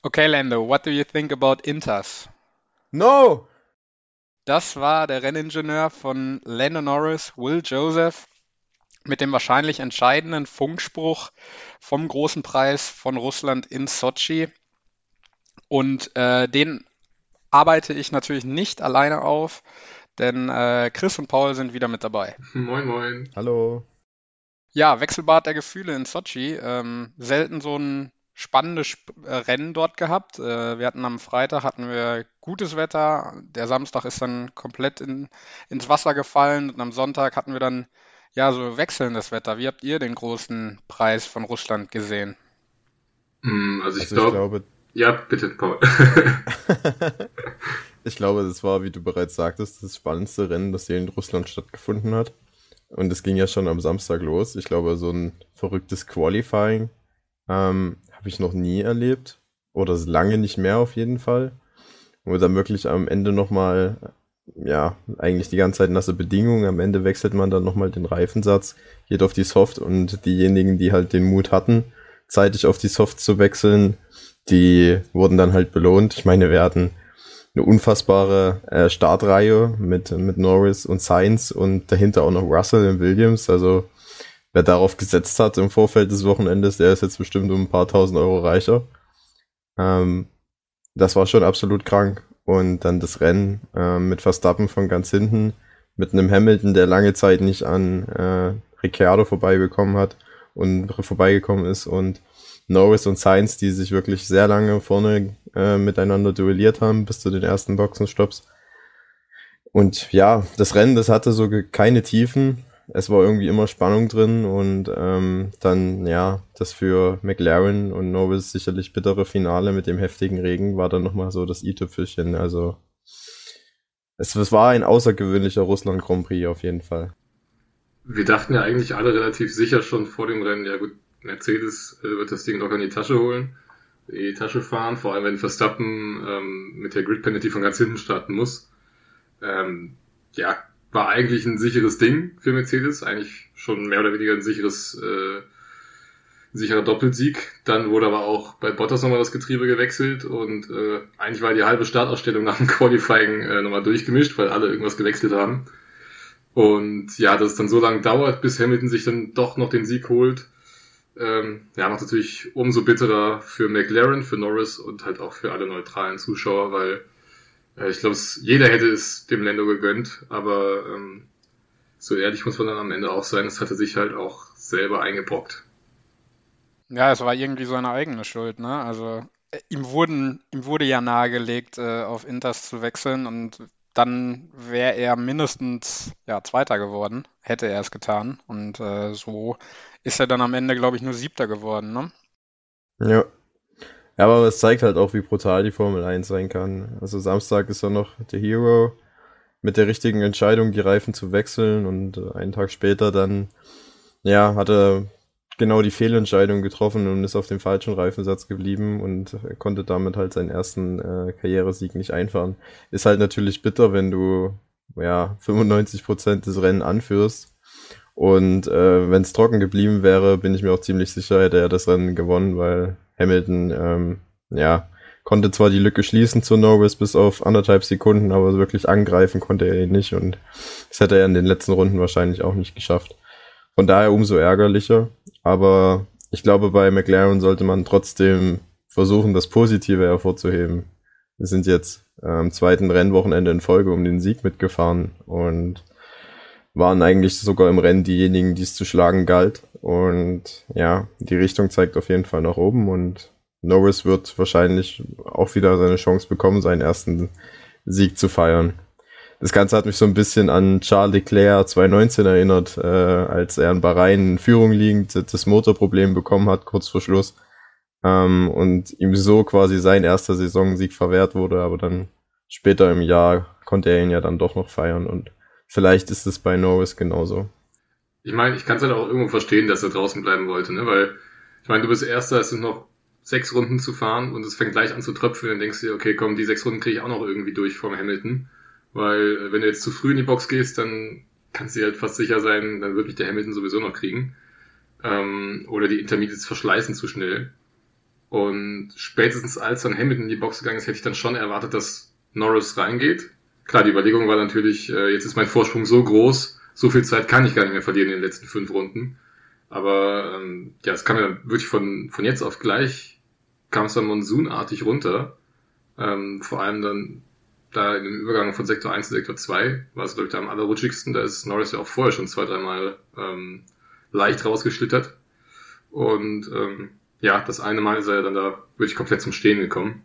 Okay, Lando, what do you think about Inters? No! Das war der Renningenieur von Lando Norris, Will Joseph, mit dem wahrscheinlich entscheidenden Funkspruch vom großen Preis von Russland in Sochi. Und äh, den arbeite ich natürlich nicht alleine auf, denn äh, Chris und Paul sind wieder mit dabei. Moin, moin. Hallo. Ja, Wechselbad der Gefühle in Sochi. Ähm, selten so ein spannendes Sp äh, Rennen dort gehabt. Äh, wir hatten am Freitag hatten wir gutes Wetter. Der Samstag ist dann komplett in, ins Wasser gefallen und am Sonntag hatten wir dann ja so wechselndes Wetter. Wie habt ihr den großen Preis von Russland gesehen? Mm, also ich, also glaub, ich glaube, ja, bitte, Paul. ich glaube, das war, wie du bereits sagtest, das spannendste Rennen, das hier in Russland stattgefunden hat. Und es ging ja schon am Samstag los. Ich glaube, so ein verrücktes Qualifying ähm, habe ich noch nie erlebt. Oder lange nicht mehr auf jeden Fall. Wo dann wirklich am Ende nochmal, ja, eigentlich die ganze Zeit nasse Bedingungen. Am Ende wechselt man dann nochmal den Reifensatz, geht auf die Soft und diejenigen, die halt den Mut hatten, zeitig auf die Soft zu wechseln, die wurden dann halt belohnt. Ich meine, wir hatten eine unfassbare äh, Startreihe mit, mit Norris und Sainz und dahinter auch noch Russell und Williams. Also wer darauf gesetzt hat im Vorfeld des Wochenendes, der ist jetzt bestimmt um ein paar tausend Euro reicher. Ähm, das war schon absolut krank. Und dann das Rennen äh, mit Verstappen von ganz hinten, mit einem Hamilton, der lange Zeit nicht an äh, Ricciardo vorbeigekommen hat und vorbeigekommen ist und Norris und Sainz, die sich wirklich sehr lange vorne äh, miteinander duelliert haben bis zu den ersten Boxenstopps. Und ja, das Rennen, das hatte so keine Tiefen. Es war irgendwie immer Spannung drin und ähm, dann, ja, das für McLaren und Norris sicherlich bittere Finale mit dem heftigen Regen war dann nochmal so das i-Tüpfelchen. Also es, es war ein außergewöhnlicher Russland Grand Prix auf jeden Fall. Wir dachten ja eigentlich alle relativ sicher schon vor dem Rennen, ja gut, Mercedes äh, wird das Ding locker in die Tasche holen, in die Tasche fahren, vor allem wenn Verstappen ähm, mit der Grid Penalty von ganz hinten starten muss. Ähm, ja, war eigentlich ein sicheres Ding für Mercedes, eigentlich schon mehr oder weniger ein sicheres, äh, sicherer Doppelsieg. Dann wurde aber auch bei Bottas nochmal das Getriebe gewechselt und äh, eigentlich war die halbe Startausstellung nach dem Qualifying äh, nochmal durchgemischt, weil alle irgendwas gewechselt haben. Und ja, dass es dann so lange dauert, bis Hamilton sich dann doch noch den Sieg holt, ähm, ja, macht natürlich umso bitterer für McLaren, für Norris und halt auch für alle neutralen Zuschauer, weil äh, ich glaube, jeder hätte es dem Lando gegönnt, aber ähm, so ehrlich muss man dann am Ende auch sein, es hatte sich halt auch selber eingebrockt. Ja, es war irgendwie seine eigene Schuld, ne? Also äh, ihm wurden, ihm wurde ja nahegelegt, äh, auf Inters zu wechseln und dann wäre er mindestens ja, Zweiter geworden, hätte er es getan. Und äh, so ist er dann am Ende, glaube ich, nur Siebter geworden, ne? Ja. Ja, aber es zeigt halt auch, wie brutal die Formel 1 sein kann. Also Samstag ist er noch der Hero mit der richtigen Entscheidung, die Reifen zu wechseln und äh, einen Tag später dann, ja, hat er genau die Fehlentscheidung getroffen und ist auf dem falschen Reifensatz geblieben und konnte damit halt seinen ersten äh, Karrieresieg nicht einfahren. Ist halt natürlich bitter, wenn du ja 95% des Rennen anführst und äh, wenn es trocken geblieben wäre, bin ich mir auch ziemlich sicher, hätte er das Rennen gewonnen, weil Hamilton, ähm, ja, konnte zwar die Lücke schließen zu Norris bis auf anderthalb Sekunden, aber wirklich angreifen konnte er ihn nicht und das hätte er in den letzten Runden wahrscheinlich auch nicht geschafft. Von daher umso ärgerlicher. Aber ich glaube, bei McLaren sollte man trotzdem versuchen, das Positive hervorzuheben. Wir sind jetzt am zweiten Rennwochenende in Folge um den Sieg mitgefahren und waren eigentlich sogar im Rennen diejenigen, die es zu schlagen galt. Und ja, die Richtung zeigt auf jeden Fall nach oben und Norris wird wahrscheinlich auch wieder seine Chance bekommen, seinen ersten Sieg zu feiern. Das Ganze hat mich so ein bisschen an Charles Leclerc 2019 erinnert, äh, als er in Bahrain in Führung liegend das Motorproblem bekommen hat, kurz vor Schluss. Ähm, und ihm so quasi sein erster Saisonsieg verwehrt wurde, aber dann später im Jahr konnte er ihn ja dann doch noch feiern und Vielleicht ist es bei Norris genauso. Ich meine, ich kann es halt auch irgendwo verstehen, dass er draußen bleiben wollte, ne? Weil, ich meine, du bist Erster, es sind noch sechs Runden zu fahren und es fängt gleich an zu tröpfeln, dann denkst du dir, okay, komm, die sechs Runden kriege ich auch noch irgendwie durch vom Hamilton. Weil, wenn du jetzt zu früh in die Box gehst, dann kannst du dir halt fast sicher sein, dann wird mich der Hamilton sowieso noch kriegen. Ähm, oder die Intermediates verschleißen zu schnell. Und spätestens als dann Hamilton in die Box gegangen ist, hätte ich dann schon erwartet, dass Norris reingeht. Klar, die Überlegung war natürlich, äh, jetzt ist mein Vorsprung so groß, so viel Zeit kann ich gar nicht mehr verlieren in den letzten fünf Runden. Aber ähm, ja, es kam ja wirklich von, von jetzt auf gleich, kam es dann monsunartig runter. Ähm, vor allem dann da im Übergang von Sektor 1 zu Sektor 2 war es, glaube ich, da am allerrutschigsten. Da ist Norris ja auch vorher schon zwei, dreimal ähm, leicht rausgeschlittert. Und ähm, ja, das eine Mal ist er dann da wirklich komplett zum Stehen gekommen.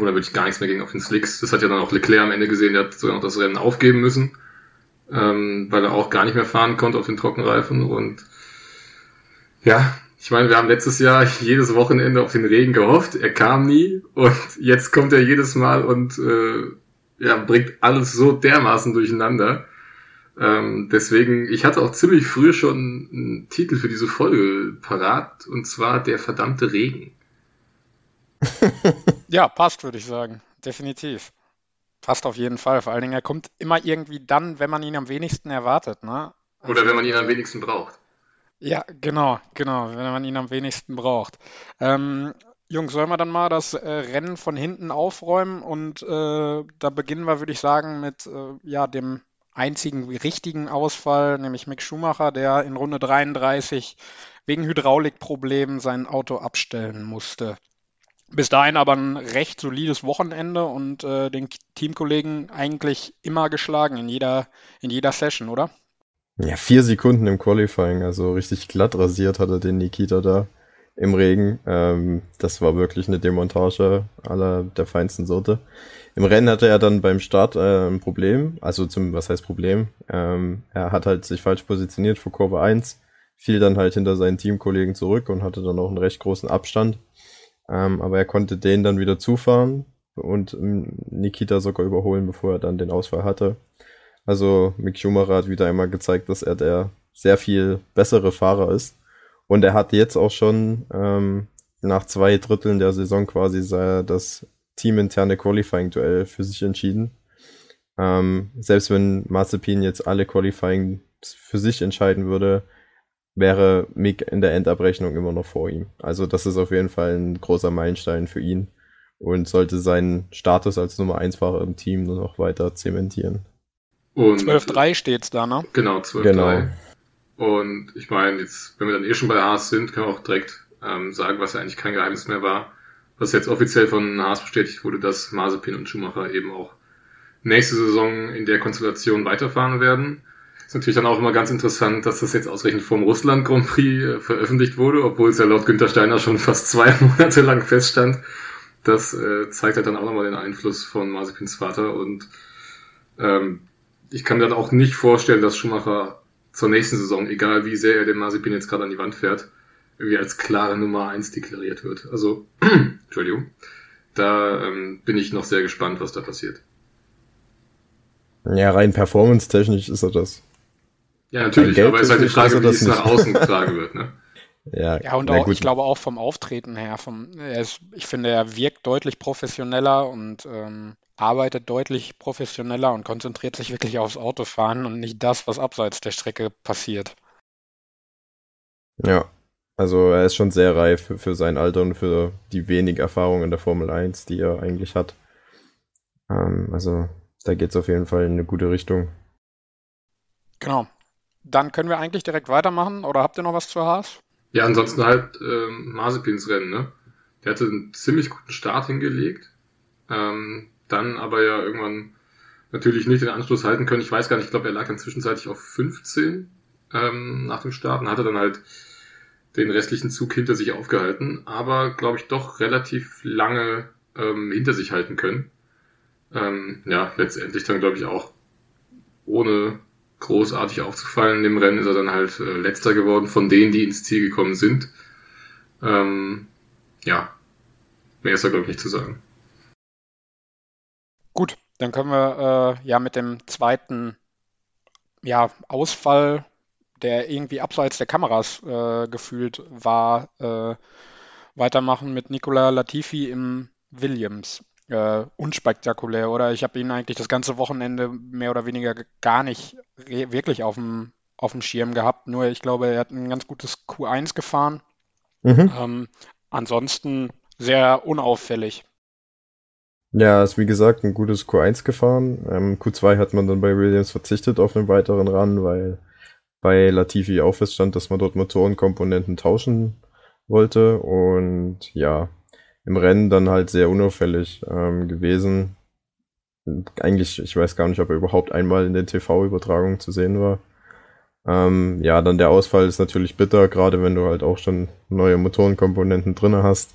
Oder wirklich gar nichts mehr ging auf den Slicks. Das hat ja dann auch Leclerc am Ende gesehen, der hat sogar noch das Rennen aufgeben müssen, ähm, weil er auch gar nicht mehr fahren konnte auf den Trockenreifen. Und ja, ich meine, wir haben letztes Jahr jedes Wochenende auf den Regen gehofft. Er kam nie und jetzt kommt er jedes Mal und äh, ja, bringt alles so dermaßen durcheinander. Ähm, deswegen, ich hatte auch ziemlich früh schon einen Titel für diese Folge parat, und zwar Der verdammte Regen. Ja, passt, würde ich sagen. Definitiv. Passt auf jeden Fall. Vor allen Dingen, er kommt immer irgendwie dann, wenn man ihn am wenigsten erwartet. Ne? Also, Oder wenn man ihn am wenigsten braucht. Ja, genau, genau, wenn man ihn am wenigsten braucht. Ähm, Jungs, sollen wir dann mal das äh, Rennen von hinten aufräumen? Und äh, da beginnen wir, würde ich sagen, mit äh, ja, dem einzigen richtigen Ausfall, nämlich Mick Schumacher, der in Runde 33 wegen Hydraulikproblemen sein Auto abstellen musste. Bis dahin aber ein recht solides Wochenende und äh, den Teamkollegen eigentlich immer geschlagen in jeder, in jeder Session, oder? Ja, vier Sekunden im Qualifying, also richtig glatt rasiert hatte den Nikita da im Regen. Ähm, das war wirklich eine Demontage aller der feinsten Sorte. Im Rennen hatte er dann beim Start äh, ein Problem, also zum, was heißt Problem? Ähm, er hat halt sich falsch positioniert vor Kurve 1, fiel dann halt hinter seinen Teamkollegen zurück und hatte dann auch einen recht großen Abstand. Ähm, aber er konnte den dann wieder zufahren und ähm, Nikita sogar überholen, bevor er dann den Ausfall hatte. Also Mick Schumacher hat wieder einmal gezeigt, dass er der sehr viel bessere Fahrer ist. Und er hat jetzt auch schon ähm, nach zwei Dritteln der Saison quasi das teaminterne Qualifying-Duell für sich entschieden. Ähm, selbst wenn Mazepin jetzt alle Qualifying für sich entscheiden würde, wäre Mick in der Endabrechnung immer noch vor ihm. Also das ist auf jeden Fall ein großer Meilenstein für ihn und sollte seinen Status als Nummer 1 Fahrer im Team nur noch weiter zementieren. 12-3 steht's da, ne? Genau, 12-3. Genau. Und ich meine, jetzt, wenn wir dann eh schon bei Haas sind, können wir auch direkt ähm, sagen, was ja eigentlich kein Geheimnis mehr war was jetzt offiziell von Haas bestätigt wurde, dass Mazepin und Schumacher eben auch nächste Saison in der Konstellation weiterfahren werden. Ist natürlich dann auch immer ganz interessant, dass das jetzt ausgerechnet vom Russland Grand Prix äh, veröffentlicht wurde, obwohl es ja laut Günter Steiner schon fast zwei Monate lang feststand. Das äh, zeigt halt dann auch nochmal den Einfluss von Mazepins Vater und ähm, ich kann mir dann auch nicht vorstellen, dass Schumacher zur nächsten Saison, egal wie sehr er den Mazepin jetzt gerade an die Wand fährt, irgendwie als klare Nummer eins deklariert wird. Also, Entschuldigung, da ähm, bin ich noch sehr gespannt, was da passiert. Ja, rein performance-technisch ist er das. Ja, natürlich, aber es ist halt die Frage, wie es nach außen getragen wird, ne? Ja, ja und auch, ich glaube auch vom Auftreten her, vom, ist, ich finde, er wirkt deutlich professioneller und ähm, arbeitet deutlich professioneller und konzentriert sich wirklich aufs Autofahren und nicht das, was abseits der Strecke passiert. Ja, also er ist schon sehr reif für, für sein Alter und für die wenig Erfahrung in der Formel 1, die er eigentlich hat. Ähm, also da geht es auf jeden Fall in eine gute Richtung. Genau. Dann können wir eigentlich direkt weitermachen oder habt ihr noch was zu Haas? Ja, ansonsten halt ähm, Mazepins Rennen, ne? Der hatte einen ziemlich guten Start hingelegt. Ähm, dann aber ja irgendwann natürlich nicht den Anschluss halten können. Ich weiß gar nicht, ich glaube, er lag dann zwischenzeitlich auf 15 ähm, nach dem Start und hatte dann halt den restlichen Zug hinter sich aufgehalten, aber glaube ich doch relativ lange ähm, hinter sich halten können. Ähm, ja, letztendlich dann glaube ich auch ohne großartig aufzufallen im Rennen ist er dann halt äh, letzter geworden von denen, die ins Ziel gekommen sind. Ähm, ja, mehr ist da glaube ich nicht zu sagen. Gut, dann können wir äh, ja mit dem zweiten ja, Ausfall der irgendwie abseits der Kameras äh, gefühlt war, äh, weitermachen mit Nicola Latifi im Williams. Äh, unspektakulär, oder? Ich habe ihn eigentlich das ganze Wochenende mehr oder weniger gar nicht wirklich auf dem, auf dem Schirm gehabt. Nur ich glaube, er hat ein ganz gutes Q1 gefahren. Mhm. Ähm, ansonsten sehr unauffällig. Ja, ist wie gesagt ein gutes Q1 gefahren. Ähm, Q2 hat man dann bei Williams verzichtet auf einen weiteren Run, weil bei Latifi auch feststand, dass man dort Motorenkomponenten tauschen wollte. Und ja, im Rennen dann halt sehr unauffällig ähm, gewesen. Eigentlich, ich weiß gar nicht, ob er überhaupt einmal in den TV-Übertragungen zu sehen war. Ähm, ja, dann der Ausfall ist natürlich bitter, gerade wenn du halt auch schon neue Motorenkomponenten drinne hast.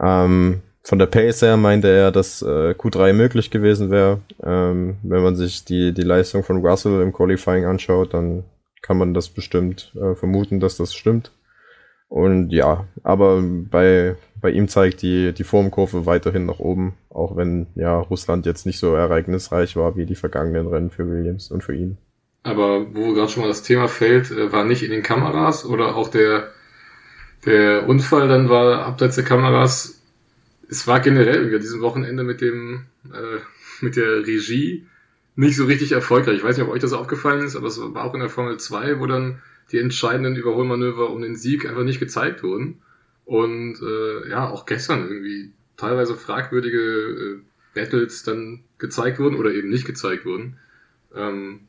Ähm, von der Pace her meinte er, dass äh, Q3 möglich gewesen wäre. Ähm, wenn man sich die, die Leistung von Russell im Qualifying anschaut, dann kann man das bestimmt äh, vermuten, dass das stimmt. Und ja, aber bei, bei ihm zeigt die, die Formkurve weiterhin nach oben, auch wenn ja Russland jetzt nicht so ereignisreich war wie die vergangenen Rennen für Williams und für ihn. Aber wo gerade schon mal das Thema fällt, äh, war nicht in den Kameras oder auch der, der Unfall dann war abseits der Kameras. Es war generell über diesem Wochenende mit dem, äh, mit der Regie nicht so richtig erfolgreich. Ich weiß nicht, ob euch das aufgefallen ist, aber es war auch in der Formel 2, wo dann die entscheidenden Überholmanöver um den Sieg einfach nicht gezeigt wurden. Und äh, ja, auch gestern irgendwie teilweise fragwürdige äh, Battles dann gezeigt wurden oder eben nicht gezeigt wurden. Ähm,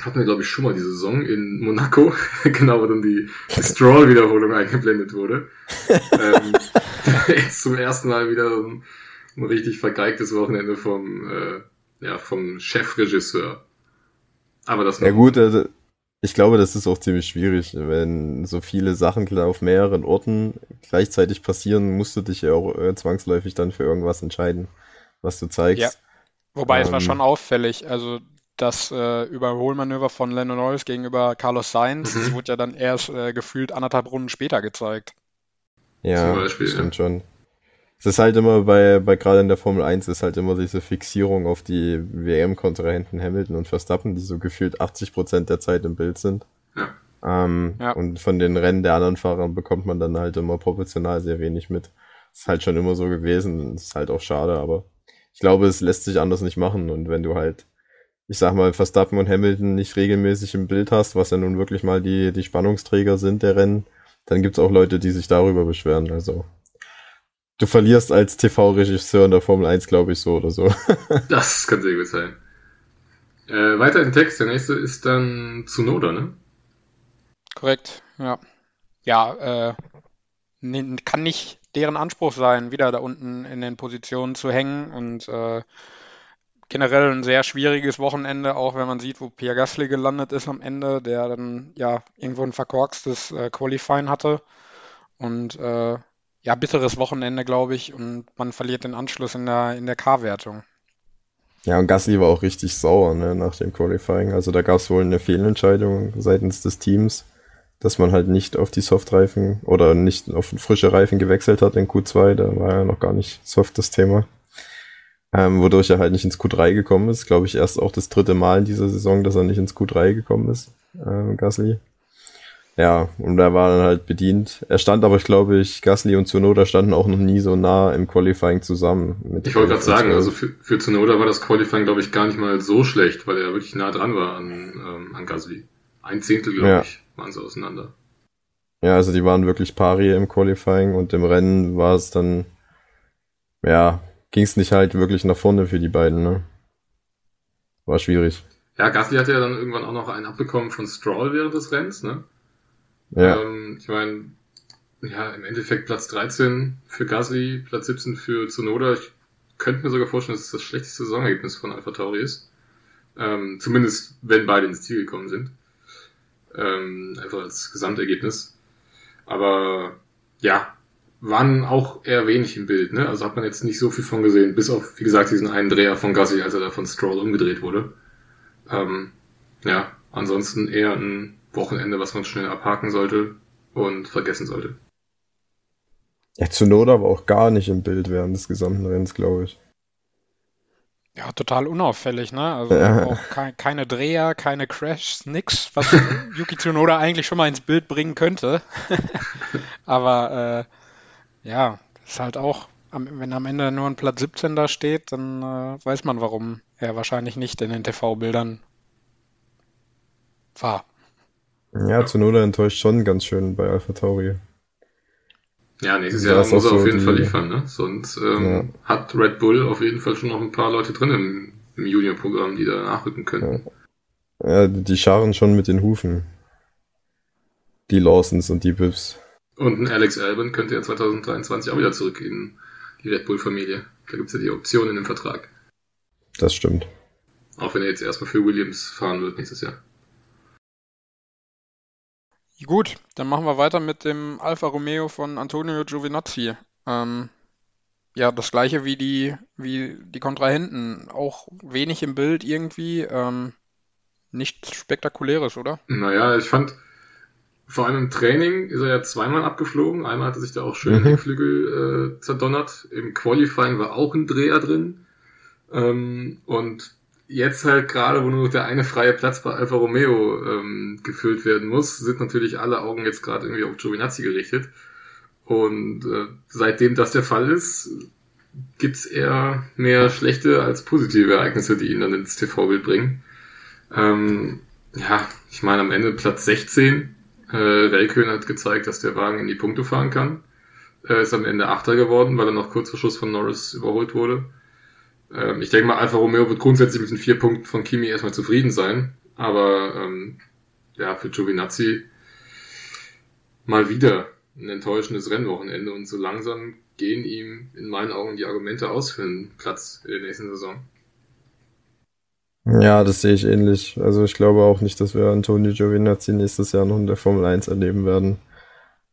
hatten wir, glaube ich, schon mal die Saison in Monaco, genau, wo dann die, die Stroll-Wiederholung eingeblendet wurde. ähm, jetzt zum ersten Mal wieder ein, ein richtig vergeigtes Wochenende vom, äh, ja, vom Chefregisseur. Aber das Ja gut, also ich glaube, das ist auch ziemlich schwierig, wenn so viele Sachen auf mehreren Orten gleichzeitig passieren, musst du dich ja auch äh, zwangsläufig dann für irgendwas entscheiden, was du zeigst. Ja. Wobei ähm, es war ähm, schon auffällig, also das äh, Überholmanöver von Lando Norris gegenüber Carlos Sainz, mhm. das wurde ja dann erst äh, gefühlt anderthalb Runden später gezeigt. Ja, Beispiel, stimmt ja. schon. Es ist halt immer bei, bei gerade in der Formel 1 ist halt immer diese Fixierung auf die WM-Kontrahenten Hamilton und Verstappen, die so gefühlt 80 Prozent der Zeit im Bild sind. Ja. Ähm, ja. Und von den Rennen der anderen Fahrer bekommt man dann halt immer proportional sehr wenig mit. Ist halt schon immer so gewesen, ist halt auch schade, aber ich glaube, es lässt sich anders nicht machen. Und wenn du halt, ich sag mal, Verstappen und Hamilton nicht regelmäßig im Bild hast, was ja nun wirklich mal die, die Spannungsträger sind der Rennen, dann gibt's auch Leute, die sich darüber beschweren. Also du verlierst als TV-Regisseur in der Formel 1, glaube ich, so oder so. das kann sehr gut sein. Äh, weiter im Text, der nächste ist dann Tsunoda, ne? Korrekt, ja. Ja, äh, kann nicht deren Anspruch sein, wieder da unten in den Positionen zu hängen und äh, generell ein sehr schwieriges Wochenende, auch wenn man sieht, wo Pierre Gasly gelandet ist am Ende, der dann ja irgendwo ein verkorkstes äh, Qualifying hatte und äh, ja, bitteres Wochenende, glaube ich, und man verliert den Anschluss in der, in der K-Wertung. Ja, und Gasly war auch richtig sauer ne, nach dem Qualifying. Also da gab es wohl eine Fehlentscheidung seitens des Teams, dass man halt nicht auf die Softreifen oder nicht auf frische Reifen gewechselt hat in Q2. Da war ja noch gar nicht soft das Thema. Ähm, wodurch er halt nicht ins Q3 gekommen ist. Glaube ich erst auch das dritte Mal in dieser Saison, dass er nicht ins Q3 gekommen ist, äh, Gasly. Ja, und er war dann halt bedient. Er stand aber, ich glaube, ich, Gasly und Zunoda standen auch noch nie so nah im Qualifying zusammen. ich wollte gerade sagen, also für, für Zunoda war das Qualifying, glaube ich, gar nicht mal so schlecht, weil er wirklich nah dran war an, ähm, an Gasly. Ein Zehntel, glaube ja. ich, waren sie auseinander. Ja, also die waren wirklich pari im Qualifying und im Rennen war es dann, ja, ging es nicht halt wirklich nach vorne für die beiden, ne? War schwierig. Ja, Gasly hatte ja dann irgendwann auch noch einen abbekommen von Stroll während des Rennens, ne? Ja. Ähm, ich meine, ja, im Endeffekt Platz 13 für Gasly, Platz 17 für Tsunoda. Ich könnte mir sogar vorstellen, dass es das schlechteste Saisonergebnis von Alpha Tauri ist. Ähm, zumindest, wenn beide ins Ziel gekommen sind. Ähm, einfach als Gesamtergebnis. Aber ja, waren auch eher wenig im Bild, ne? Also hat man jetzt nicht so viel von gesehen, bis auf, wie gesagt, diesen einen Dreher von Gasly, als er da von Stroll umgedreht wurde. Ähm, ja, ansonsten eher ein Wochenende, was man schnell abhaken sollte und vergessen sollte. Ja, Zunoda war auch gar nicht im Bild während des gesamten Rennens, glaube ich. Ja, total unauffällig, ne? Also ja. auch ke keine Dreher, keine Crashs, nix, was Yuki Tsunoda eigentlich schon mal ins Bild bringen könnte. Aber äh, ja, ist halt auch, wenn am Ende nur ein Platz 17 da steht, dann äh, weiß man, warum er wahrscheinlich nicht in den TV-Bildern war. Ja, Zunoda enttäuscht schon ganz schön bei Alpha Tauri. Ja, nächstes Jahr muss er so auf jeden die, Fall liefern, ne? Sonst ähm, ja. hat Red Bull auf jeden Fall schon noch ein paar Leute drin im, im Junior-Programm, die da nachrücken können. Ja. ja, die scharen schon mit den Hufen. Die Lawsons und die Biffs. Und ein Alex Albon könnte ja 2023 auch wieder zurück in die Red Bull-Familie. Da gibt's ja die Option in dem Vertrag. Das stimmt. Auch wenn er jetzt erstmal für Williams fahren wird nächstes Jahr. Gut, dann machen wir weiter mit dem Alfa Romeo von Antonio Giovinazzi. Ähm, ja, das gleiche wie die, wie die Kontrahenten. Auch wenig im Bild irgendwie. Ähm, nichts Spektakuläres, oder? Naja, ich fand, vor allem im Training ist er ja zweimal abgeflogen. Einmal hat er sich da auch schön mhm. den Flügel äh, zerdonnert. Im Qualifying war auch ein Dreher drin. Ähm, und jetzt halt gerade, wo nur der eine freie Platz bei Alfa Romeo ähm, gefüllt werden muss, sind natürlich alle Augen jetzt gerade irgendwie auf Giovinazzi gerichtet. Und äh, seitdem das der Fall ist, gibt's eher mehr schlechte als positive Ereignisse, die ihn dann ins TV-Bild bringen. Ähm, ja, ich meine am Ende Platz 16. Äh, Räikkönen hat gezeigt, dass der Wagen in die Punkte fahren kann. Er ist am Ende Achter geworden, weil er noch kurz vor Schluss von Norris überholt wurde. Ähm, ich denke mal, Alfa Romeo wird grundsätzlich mit den vier Punkten von Kimi erstmal zufrieden sein. Aber ähm, ja, für Giovinazzi mal wieder ein enttäuschendes Rennwochenende und so langsam gehen ihm in meinen Augen die Argumente aus für einen Platz in der nächsten Saison. Ja, das sehe ich ähnlich. Also ich glaube auch nicht, dass wir Antonio Giovinazzi nächstes Jahr noch in der Formel 1 erleben werden.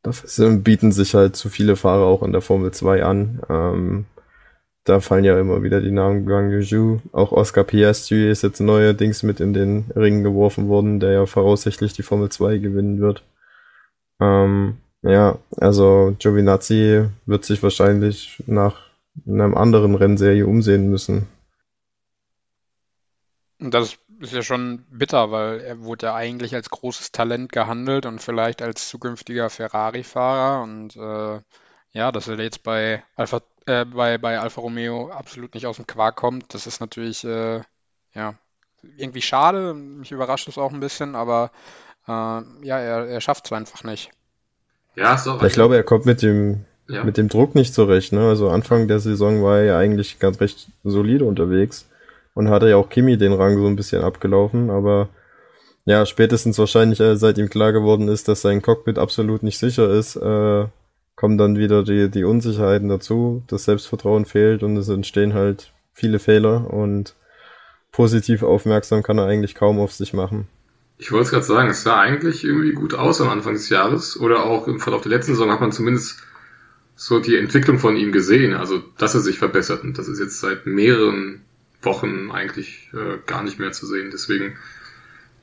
Dafür bieten sich halt zu viele Fahrer auch in der Formel 2 an. Ähm, da fallen ja immer wieder die Namen Guang Yuzhu. Auch Oscar Piastri ist jetzt neuerdings mit in den Ring geworfen worden, der ja voraussichtlich die Formel 2 gewinnen wird. Ähm, ja, also Giovinazzi wird sich wahrscheinlich nach einer anderen Rennserie umsehen müssen. Das ist ja schon bitter, weil er wurde ja eigentlich als großes Talent gehandelt und vielleicht als zukünftiger Ferrari-Fahrer und äh, ja, dass er jetzt bei Alpha äh, bei, bei Alfa Romeo absolut nicht aus dem Quark kommt. Das ist natürlich äh, ja, irgendwie schade. Mich überrascht es auch ein bisschen, aber äh, ja, er, er schafft es einfach nicht. Ja, ist auch. Ich glaube, er kommt mit dem, ja. mit dem Druck nicht zurecht. Ne? Also Anfang der Saison war er ja eigentlich ganz recht solide unterwegs und hatte ja auch Kimi den Rang so ein bisschen abgelaufen, aber ja, spätestens wahrscheinlich, äh, seit ihm klar geworden ist, dass sein Cockpit absolut nicht sicher ist, äh, kommen dann wieder die, die Unsicherheiten dazu, das Selbstvertrauen fehlt und es entstehen halt viele Fehler und positiv aufmerksam kann er eigentlich kaum auf sich machen. Ich wollte es gerade sagen, es sah eigentlich irgendwie gut aus am Anfang des Jahres oder auch im Verlauf der letzten Saison hat man zumindest so die Entwicklung von ihm gesehen, also dass er sich verbessert und das ist jetzt seit mehreren Wochen eigentlich äh, gar nicht mehr zu sehen. Deswegen,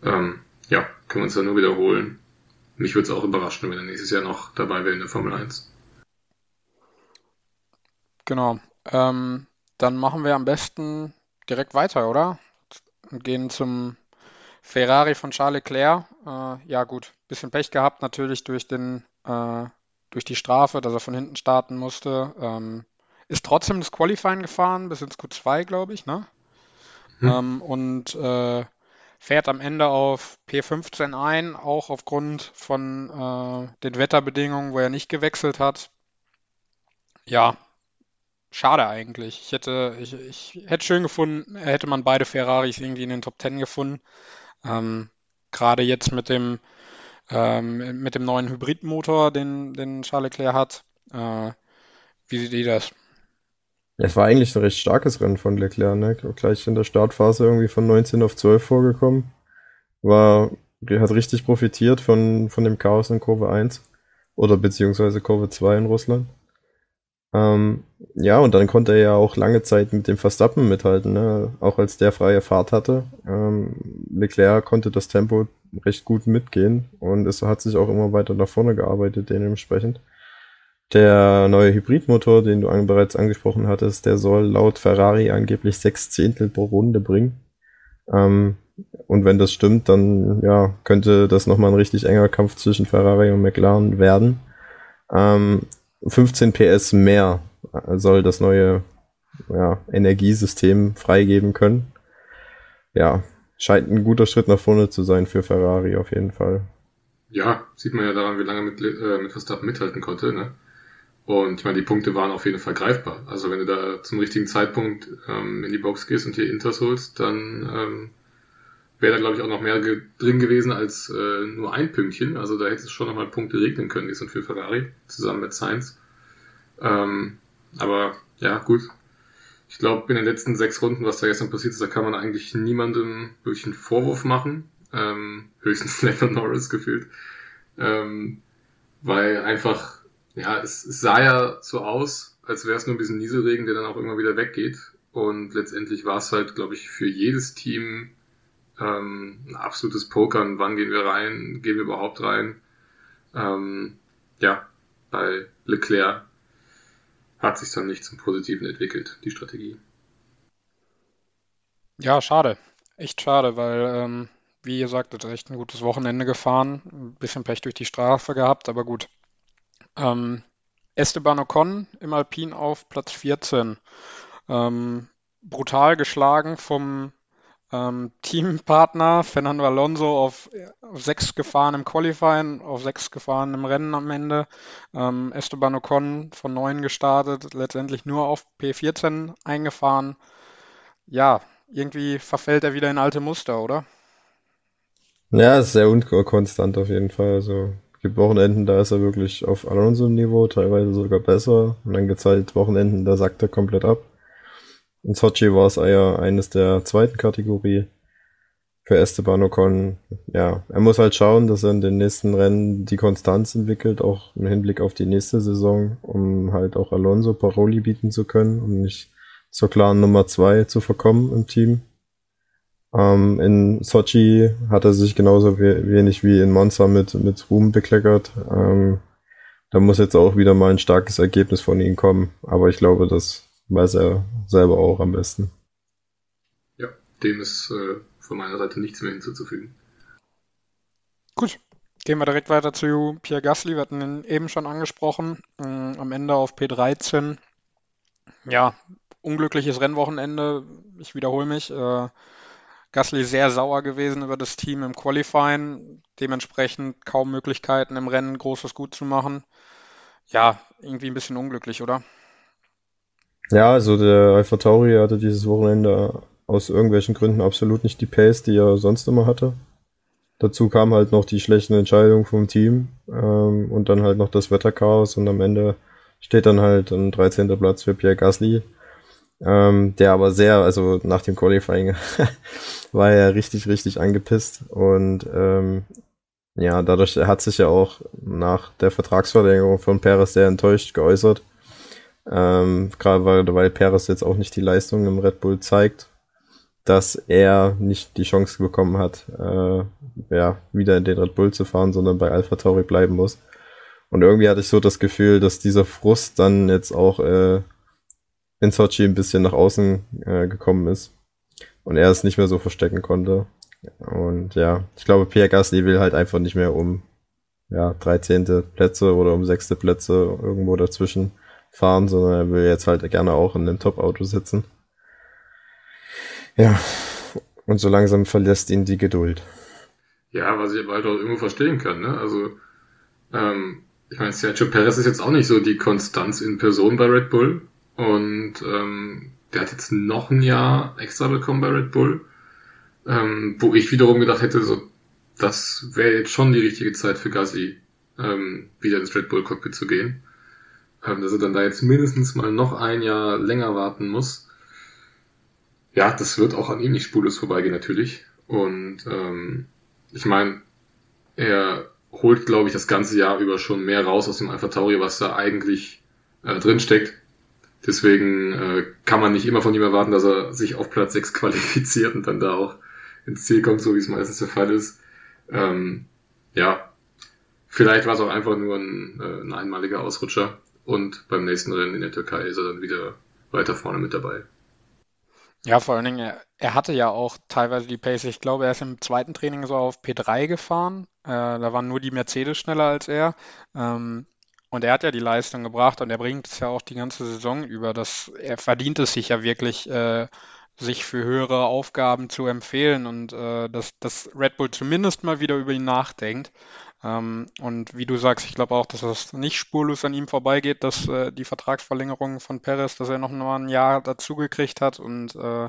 ähm, ja, können wir uns da nur wiederholen. Mich würde es auch überraschen, wenn er nächstes Jahr noch dabei wäre in der Formel 1. Genau. Ähm, dann machen wir am besten direkt weiter, oder? Und gehen zum Ferrari von Charles Leclerc. Äh, ja, gut, bisschen Pech gehabt natürlich durch den äh, durch die Strafe, dass er von hinten starten musste. Ähm, ist trotzdem das Qualifying gefahren, bis ins Q2, glaube ich, ne? Hm. Ähm, und äh, fährt am Ende auf P15 ein, auch aufgrund von äh, den Wetterbedingungen, wo er nicht gewechselt hat. Ja, schade eigentlich. Ich hätte, ich, ich hätte schön gefunden, hätte man beide Ferraris irgendwie in den Top 10 gefunden. Ähm, Gerade jetzt mit dem, ähm, mit dem neuen Hybridmotor, den, den Charles Leclerc hat. Äh, wie sieht ihr das? Es war eigentlich ein recht starkes Rennen von Leclerc, ne? Gleich in der Startphase irgendwie von 19 auf 12 vorgekommen. War, hat richtig profitiert von, von dem Chaos in Kurve 1. Oder beziehungsweise Kurve 2 in Russland. Ähm, ja, und dann konnte er ja auch lange Zeit mit dem Verstappen mithalten, ne? Auch als der freie Fahrt hatte. Ähm, Leclerc konnte das Tempo recht gut mitgehen und es hat sich auch immer weiter nach vorne gearbeitet, dementsprechend. Der neue Hybridmotor, den du an, bereits angesprochen hattest, der soll laut Ferrari angeblich sechs Zehntel pro Runde bringen. Ähm, und wenn das stimmt, dann ja, könnte das nochmal ein richtig enger Kampf zwischen Ferrari und McLaren werden. Ähm, 15 PS mehr soll das neue ja, Energiesystem freigeben können. Ja, scheint ein guter Schritt nach vorne zu sein für Ferrari auf jeden Fall. Ja, sieht man ja daran, wie lange mit, äh, mit Verstappen mithalten konnte. Ne? Und ich meine, die Punkte waren auf jeden Fall greifbar. Also wenn du da zum richtigen Zeitpunkt ähm, in die Box gehst und hier Inters holst, dann ähm, wäre da, glaube ich, auch noch mehr ge drin gewesen als äh, nur ein Pünktchen. Also da hätte es schon nochmal Punkte regnen können, die sind für Ferrari, zusammen mit Sainz. Ähm, aber ja, gut. Ich glaube, in den letzten sechs Runden, was da gestern passiert ist, da kann man eigentlich niemandem wirklich einen Vorwurf machen. Ähm, höchstens Lennon Norris gefühlt. Ähm, weil einfach ja, es, es sah ja so aus, als wäre es nur ein bisschen Nieselregen, der dann auch immer wieder weggeht. Und letztendlich war es halt, glaube ich, für jedes Team ähm, ein absolutes Pokern. Wann gehen wir rein? Gehen wir überhaupt rein? Ähm, ja, bei Leclerc hat sich dann nicht zum Positiven entwickelt, die Strategie. Ja, schade. Echt schade, weil, ähm, wie ihr sagtet, echt ein gutes Wochenende gefahren. Ein bisschen Pech durch die Strafe gehabt, aber gut. Ähm, Esteban Ocon im Alpin auf Platz 14. Ähm, brutal geschlagen vom ähm, Teampartner Fernando Alonso auf, auf 6 gefahren im Qualifying, auf 6 gefahren im Rennen am Ende. Ähm, Esteban Ocon von 9 gestartet, letztendlich nur auf P14 eingefahren. Ja, irgendwie verfällt er wieder in alte Muster, oder? Ja, sehr unkonstant auf jeden Fall. Also gibt Wochenenden, da ist er wirklich auf Alonso-Niveau, teilweise sogar besser. Und dann gibt es halt Wochenenden, da sackt er komplett ab. In Sochi war es eher eines der zweiten Kategorie. Für Esteban Ocon, ja, er muss halt schauen, dass er in den nächsten Rennen die Konstanz entwickelt, auch im Hinblick auf die nächste Saison, um halt auch Alonso Paroli bieten zu können, um nicht zur klaren Nummer zwei zu verkommen im Team. Ähm, in Sochi hat er sich genauso wenig wie in Monza mit, mit Ruhm bekleckert. Ähm, da muss jetzt auch wieder mal ein starkes Ergebnis von ihm kommen. Aber ich glaube, das weiß er selber auch am besten. Ja, dem ist äh, von meiner Seite nichts mehr hinzuzufügen. Gut, Gehen wir direkt weiter zu Pierre Gasly. Wir hatten ihn eben schon angesprochen. Ähm, am Ende auf P13. Ja, unglückliches Rennwochenende. Ich wiederhole mich. Äh, Gasly sehr sauer gewesen über das Team im Qualifying, dementsprechend kaum Möglichkeiten im Rennen Großes gut zu machen. Ja, irgendwie ein bisschen unglücklich, oder? Ja, also der Alpha Tauri hatte dieses Wochenende aus irgendwelchen Gründen absolut nicht die Pace, die er sonst immer hatte. Dazu kam halt noch die schlechten Entscheidungen vom Team ähm, und dann halt noch das Wetterchaos und am Ende steht dann halt ein 13. Platz für Pierre Gasly, ähm, der aber sehr, also nach dem Qualifying war er richtig, richtig angepisst. Und ähm, ja, dadurch hat sich ja auch nach der Vertragsverlängerung von Perez sehr enttäuscht geäußert. Ähm, Gerade weil, weil Perez jetzt auch nicht die Leistung im Red Bull zeigt, dass er nicht die Chance bekommen hat, äh, ja, wieder in den Red Bull zu fahren, sondern bei Alpha Tauri bleiben muss. Und irgendwie hatte ich so das Gefühl, dass dieser Frust dann jetzt auch äh, in Sochi ein bisschen nach außen äh, gekommen ist und er es nicht mehr so verstecken konnte. Und ja, ich glaube, Pierre Gasly will halt einfach nicht mehr um ja, 13. Plätze oder um 6. Plätze irgendwo dazwischen fahren, sondern er will jetzt halt gerne auch in einem Top-Auto sitzen. Ja, und so langsam verlässt ihn die Geduld. Ja, was ich aber halt auch irgendwo verstehen kann, ne? Also, ähm, ich meine, Sergio Perez ist jetzt auch nicht so die Konstanz in Person bei Red Bull. Und ähm, der hat jetzt noch ein Jahr extra bekommen bei Red Bull, ähm, wo ich wiederum gedacht hätte, so, das wäre jetzt schon die richtige Zeit für Gasly, ähm, wieder ins Red Bull Cockpit zu gehen. Ähm, dass er dann da jetzt mindestens mal noch ein Jahr länger warten muss. Ja, das wird auch an ihm nicht spurlos vorbeigehen natürlich. Und ähm, ich meine, er holt, glaube ich, das ganze Jahr über schon mehr raus aus dem Alpha Tauri, was da eigentlich äh, drin. Deswegen äh, kann man nicht immer von ihm erwarten, dass er sich auf Platz 6 qualifiziert und dann da auch ins Ziel kommt, so wie es meistens der Fall ist. Ähm, ja, vielleicht war es auch einfach nur ein, äh, ein einmaliger Ausrutscher und beim nächsten Rennen in der Türkei ist er dann wieder weiter vorne mit dabei. Ja, vor allen Dingen, er, hatte ja auch teilweise die Pace. Ich glaube, er ist im zweiten Training so auf P3 gefahren. Äh, da waren nur die Mercedes schneller als er. Ähm, und er hat ja die Leistung gebracht und er bringt es ja auch die ganze Saison über. Dass er verdient es sich ja wirklich, äh, sich für höhere Aufgaben zu empfehlen und äh, dass, dass Red Bull zumindest mal wieder über ihn nachdenkt. Ähm, und wie du sagst, ich glaube auch, dass das nicht spurlos an ihm vorbeigeht, dass äh, die Vertragsverlängerung von Perez, dass er noch mal ein Jahr dazugekriegt hat und äh,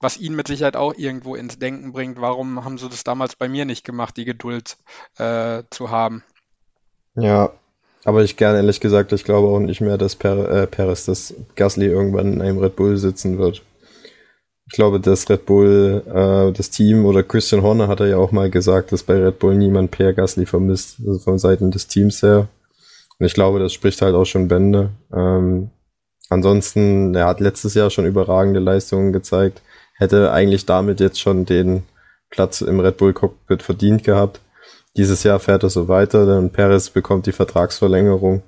was ihn mit Sicherheit auch irgendwo ins Denken bringt, warum haben sie das damals bei mir nicht gemacht, die Geduld äh, zu haben. Ja, aber ich gerne ehrlich gesagt, ich glaube auch nicht mehr, dass per äh, Perez, dass Gasly irgendwann in einem Red Bull sitzen wird. Ich glaube, dass Red Bull, äh, das Team oder Christian Horner hat er ja auch mal gesagt, dass bei Red Bull niemand Per Gasly vermisst, also von Seiten des Teams her. Und ich glaube, das spricht halt auch schon Bände. Ähm, ansonsten, er hat letztes Jahr schon überragende Leistungen gezeigt, hätte eigentlich damit jetzt schon den Platz im Red Bull Cockpit verdient gehabt. Dieses Jahr fährt er so weiter, dann Perez bekommt die Vertragsverlängerung.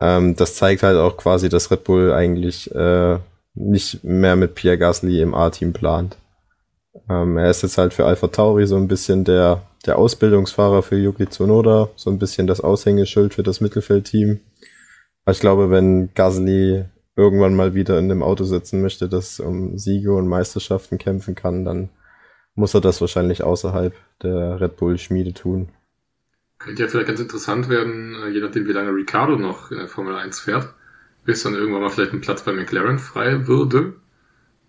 Ähm, das zeigt halt auch quasi, dass Red Bull eigentlich äh, nicht mehr mit Pierre Gasly im A-Team plant. Ähm, er ist jetzt halt für Alpha Tauri so ein bisschen der, der Ausbildungsfahrer für Yuki Tsunoda, so ein bisschen das Aushängeschild für das Mittelfeldteam. Ich glaube, wenn Gasly irgendwann mal wieder in dem Auto sitzen möchte, das um Siege und Meisterschaften kämpfen kann, dann muss er das wahrscheinlich außerhalb der Red Bull Schmiede tun. Könnte ja vielleicht ganz interessant werden, äh, je nachdem wie lange Ricardo noch in der Formel 1 fährt bis dann irgendwann mal vielleicht ein Platz bei McLaren frei würde.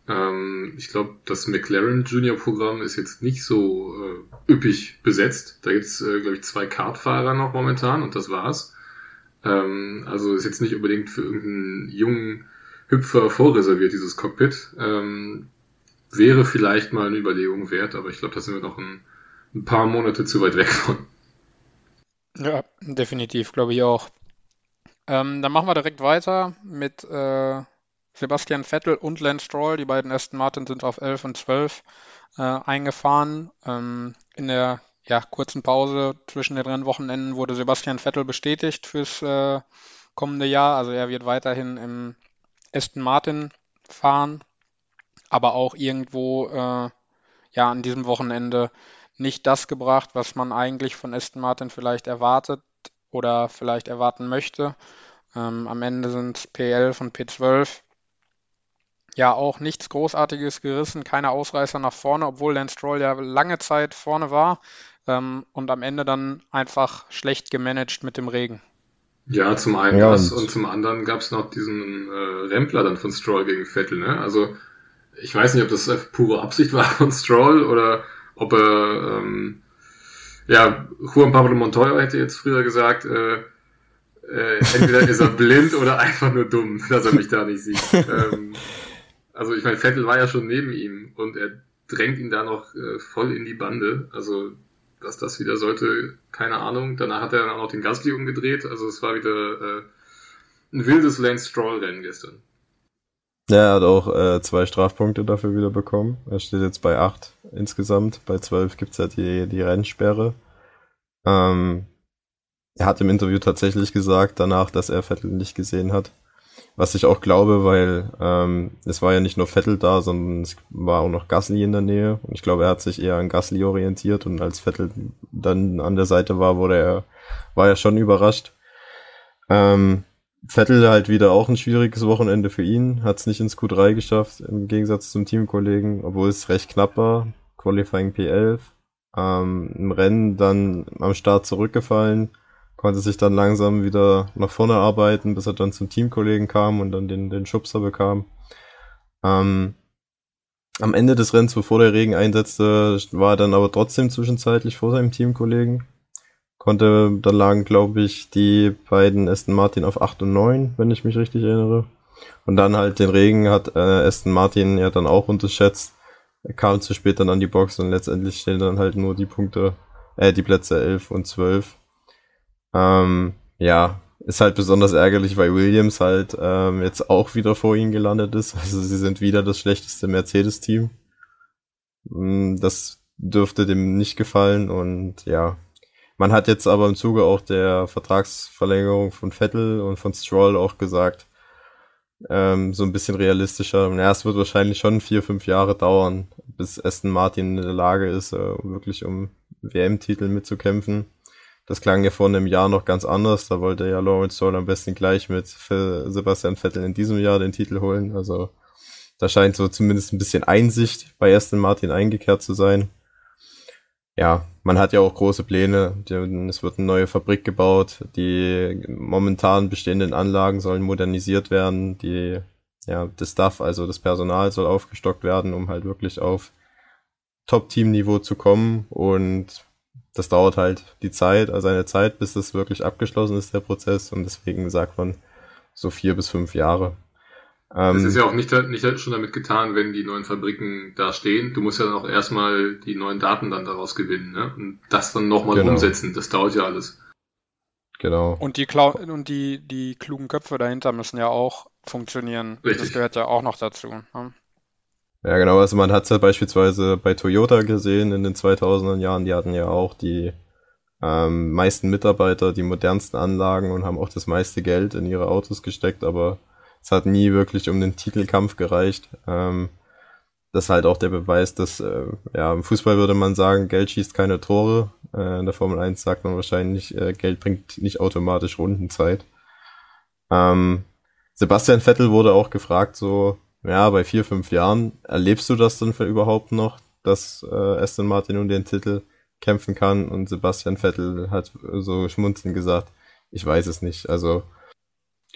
Ähm, ich glaube, das McLaren Junior Programm ist jetzt nicht so äh, üppig besetzt. Da gibt's, äh, glaube ich, zwei Kartfahrer noch momentan und das war's. Ähm, also ist jetzt nicht unbedingt für irgendeinen jungen Hüpfer vorreserviert, dieses Cockpit. Ähm, wäre vielleicht mal eine Überlegung wert, aber ich glaube, da sind wir noch ein, ein paar Monate zu weit weg von. Ja, definitiv, glaube ich auch. Ähm, dann machen wir direkt weiter mit äh, Sebastian Vettel und Lance Stroll. Die beiden Aston Martin sind auf 11 und 12 äh, eingefahren. Ähm, in der ja, kurzen Pause zwischen den Rennwochenenden wurde Sebastian Vettel bestätigt fürs äh, kommende Jahr. Also er wird weiterhin im Aston Martin fahren, aber auch irgendwo äh, ja an diesem Wochenende nicht das gebracht, was man eigentlich von Aston Martin vielleicht erwartet oder vielleicht erwarten möchte. Ähm, am Ende sind P11 und P12. Ja, auch nichts Großartiges gerissen, keine Ausreißer nach vorne, obwohl Lance Stroll ja lange Zeit vorne war ähm, und am Ende dann einfach schlecht gemanagt mit dem Regen. Ja, zum einen ja, das und, und zum anderen gab es noch diesen äh, Rempler dann von Stroll gegen Vettel. Ne? Also ich weiß nicht, ob das pure Absicht war von Stroll oder ob er ähm, ja, Juan Pablo Montoya hätte jetzt früher gesagt, äh, äh, entweder ist er blind oder einfach nur dumm, dass er mich da nicht sieht. ähm, also ich meine, Vettel war ja schon neben ihm und er drängt ihn da noch äh, voll in die Bande. Also was das wieder sollte, keine Ahnung. Danach hat er dann auch noch den Gasly umgedreht. Also es war wieder äh, ein wildes Lance Stroll-Rennen gestern. Ja, er hat auch äh, zwei Strafpunkte dafür wieder bekommen. Er steht jetzt bei acht insgesamt. Bei zwölf gibt's ja die, die Rennsperre. Ähm, er hat im Interview tatsächlich gesagt danach, dass er Vettel nicht gesehen hat. Was ich auch glaube, weil ähm, es war ja nicht nur Vettel da, sondern es war auch noch Gasly in der Nähe. Und ich glaube, er hat sich eher an Gasly orientiert und als Vettel dann an der Seite war, wurde er, war er schon überrascht. Ähm, Vettel halt wieder auch ein schwieriges Wochenende für ihn, hat es nicht ins Q3 geschafft, im Gegensatz zum Teamkollegen, obwohl es recht knapp war. Qualifying P11. Ähm, Im Rennen dann am Start zurückgefallen, konnte sich dann langsam wieder nach vorne arbeiten, bis er dann zum Teamkollegen kam und dann den, den Schubser bekam. Ähm, am Ende des Rennens, bevor der Regen einsetzte, war er dann aber trotzdem zwischenzeitlich vor seinem Teamkollegen konnte, da lagen, glaube ich, die beiden Aston Martin auf 8 und 9, wenn ich mich richtig erinnere. Und dann halt den Regen hat äh, Aston Martin ja dann auch unterschätzt. Er kam zu spät dann an die Box und letztendlich stehen dann halt nur die Punkte, äh, die Plätze 11 und 12. Ähm, ja, ist halt besonders ärgerlich, weil Williams halt ähm, jetzt auch wieder vor ihnen gelandet ist. Also sie sind wieder das schlechteste Mercedes-Team. Mm, das dürfte dem nicht gefallen und ja, man hat jetzt aber im Zuge auch der Vertragsverlängerung von Vettel und von Stroll auch gesagt, ähm, so ein bisschen realistischer. Ja, es wird wahrscheinlich schon vier, fünf Jahre dauern, bis Aston Martin in der Lage ist, äh, wirklich um WM-Titel mitzukämpfen. Das klang ja vor einem Jahr noch ganz anders. Da wollte ja Lawrence Stroll am besten gleich mit Sebastian Vettel in diesem Jahr den Titel holen. Also da scheint so zumindest ein bisschen Einsicht bei Aston Martin eingekehrt zu sein. Ja, man hat ja auch große Pläne. Es wird eine neue Fabrik gebaut. Die momentan bestehenden Anlagen sollen modernisiert werden. Die, ja, das Staff, also das Personal soll aufgestockt werden, um halt wirklich auf Top-Team-Niveau zu kommen. Und das dauert halt die Zeit, also eine Zeit, bis das wirklich abgeschlossen ist, der Prozess. Und deswegen sagt man so vier bis fünf Jahre. Ähm, das ist ja auch nicht, nicht schon damit getan, wenn die neuen Fabriken da stehen. Du musst ja dann auch erstmal die neuen Daten dann daraus gewinnen ne? und das dann nochmal genau. umsetzen. Das dauert ja alles. Genau. Und die, Klau und die, die klugen Köpfe dahinter müssen ja auch funktionieren. Richtig. Das gehört ja auch noch dazu. Ne? Ja, genau. Also man hat es ja beispielsweise bei Toyota gesehen in den 2000er Jahren. Die hatten ja auch die ähm, meisten Mitarbeiter, die modernsten Anlagen und haben auch das meiste Geld in ihre Autos gesteckt, aber es hat nie wirklich um den Titelkampf gereicht. Ähm, das ist halt auch der Beweis, dass äh, ja, im Fußball würde man sagen, Geld schießt keine Tore. Äh, in der Formel 1 sagt man wahrscheinlich, äh, Geld bringt nicht automatisch Rundenzeit. Ähm, Sebastian Vettel wurde auch gefragt, so, ja, bei vier, fünf Jahren, erlebst du das denn für überhaupt noch, dass äh, Aston Martin um den Titel kämpfen kann? Und Sebastian Vettel hat so schmunzelnd gesagt, ich weiß es nicht. Also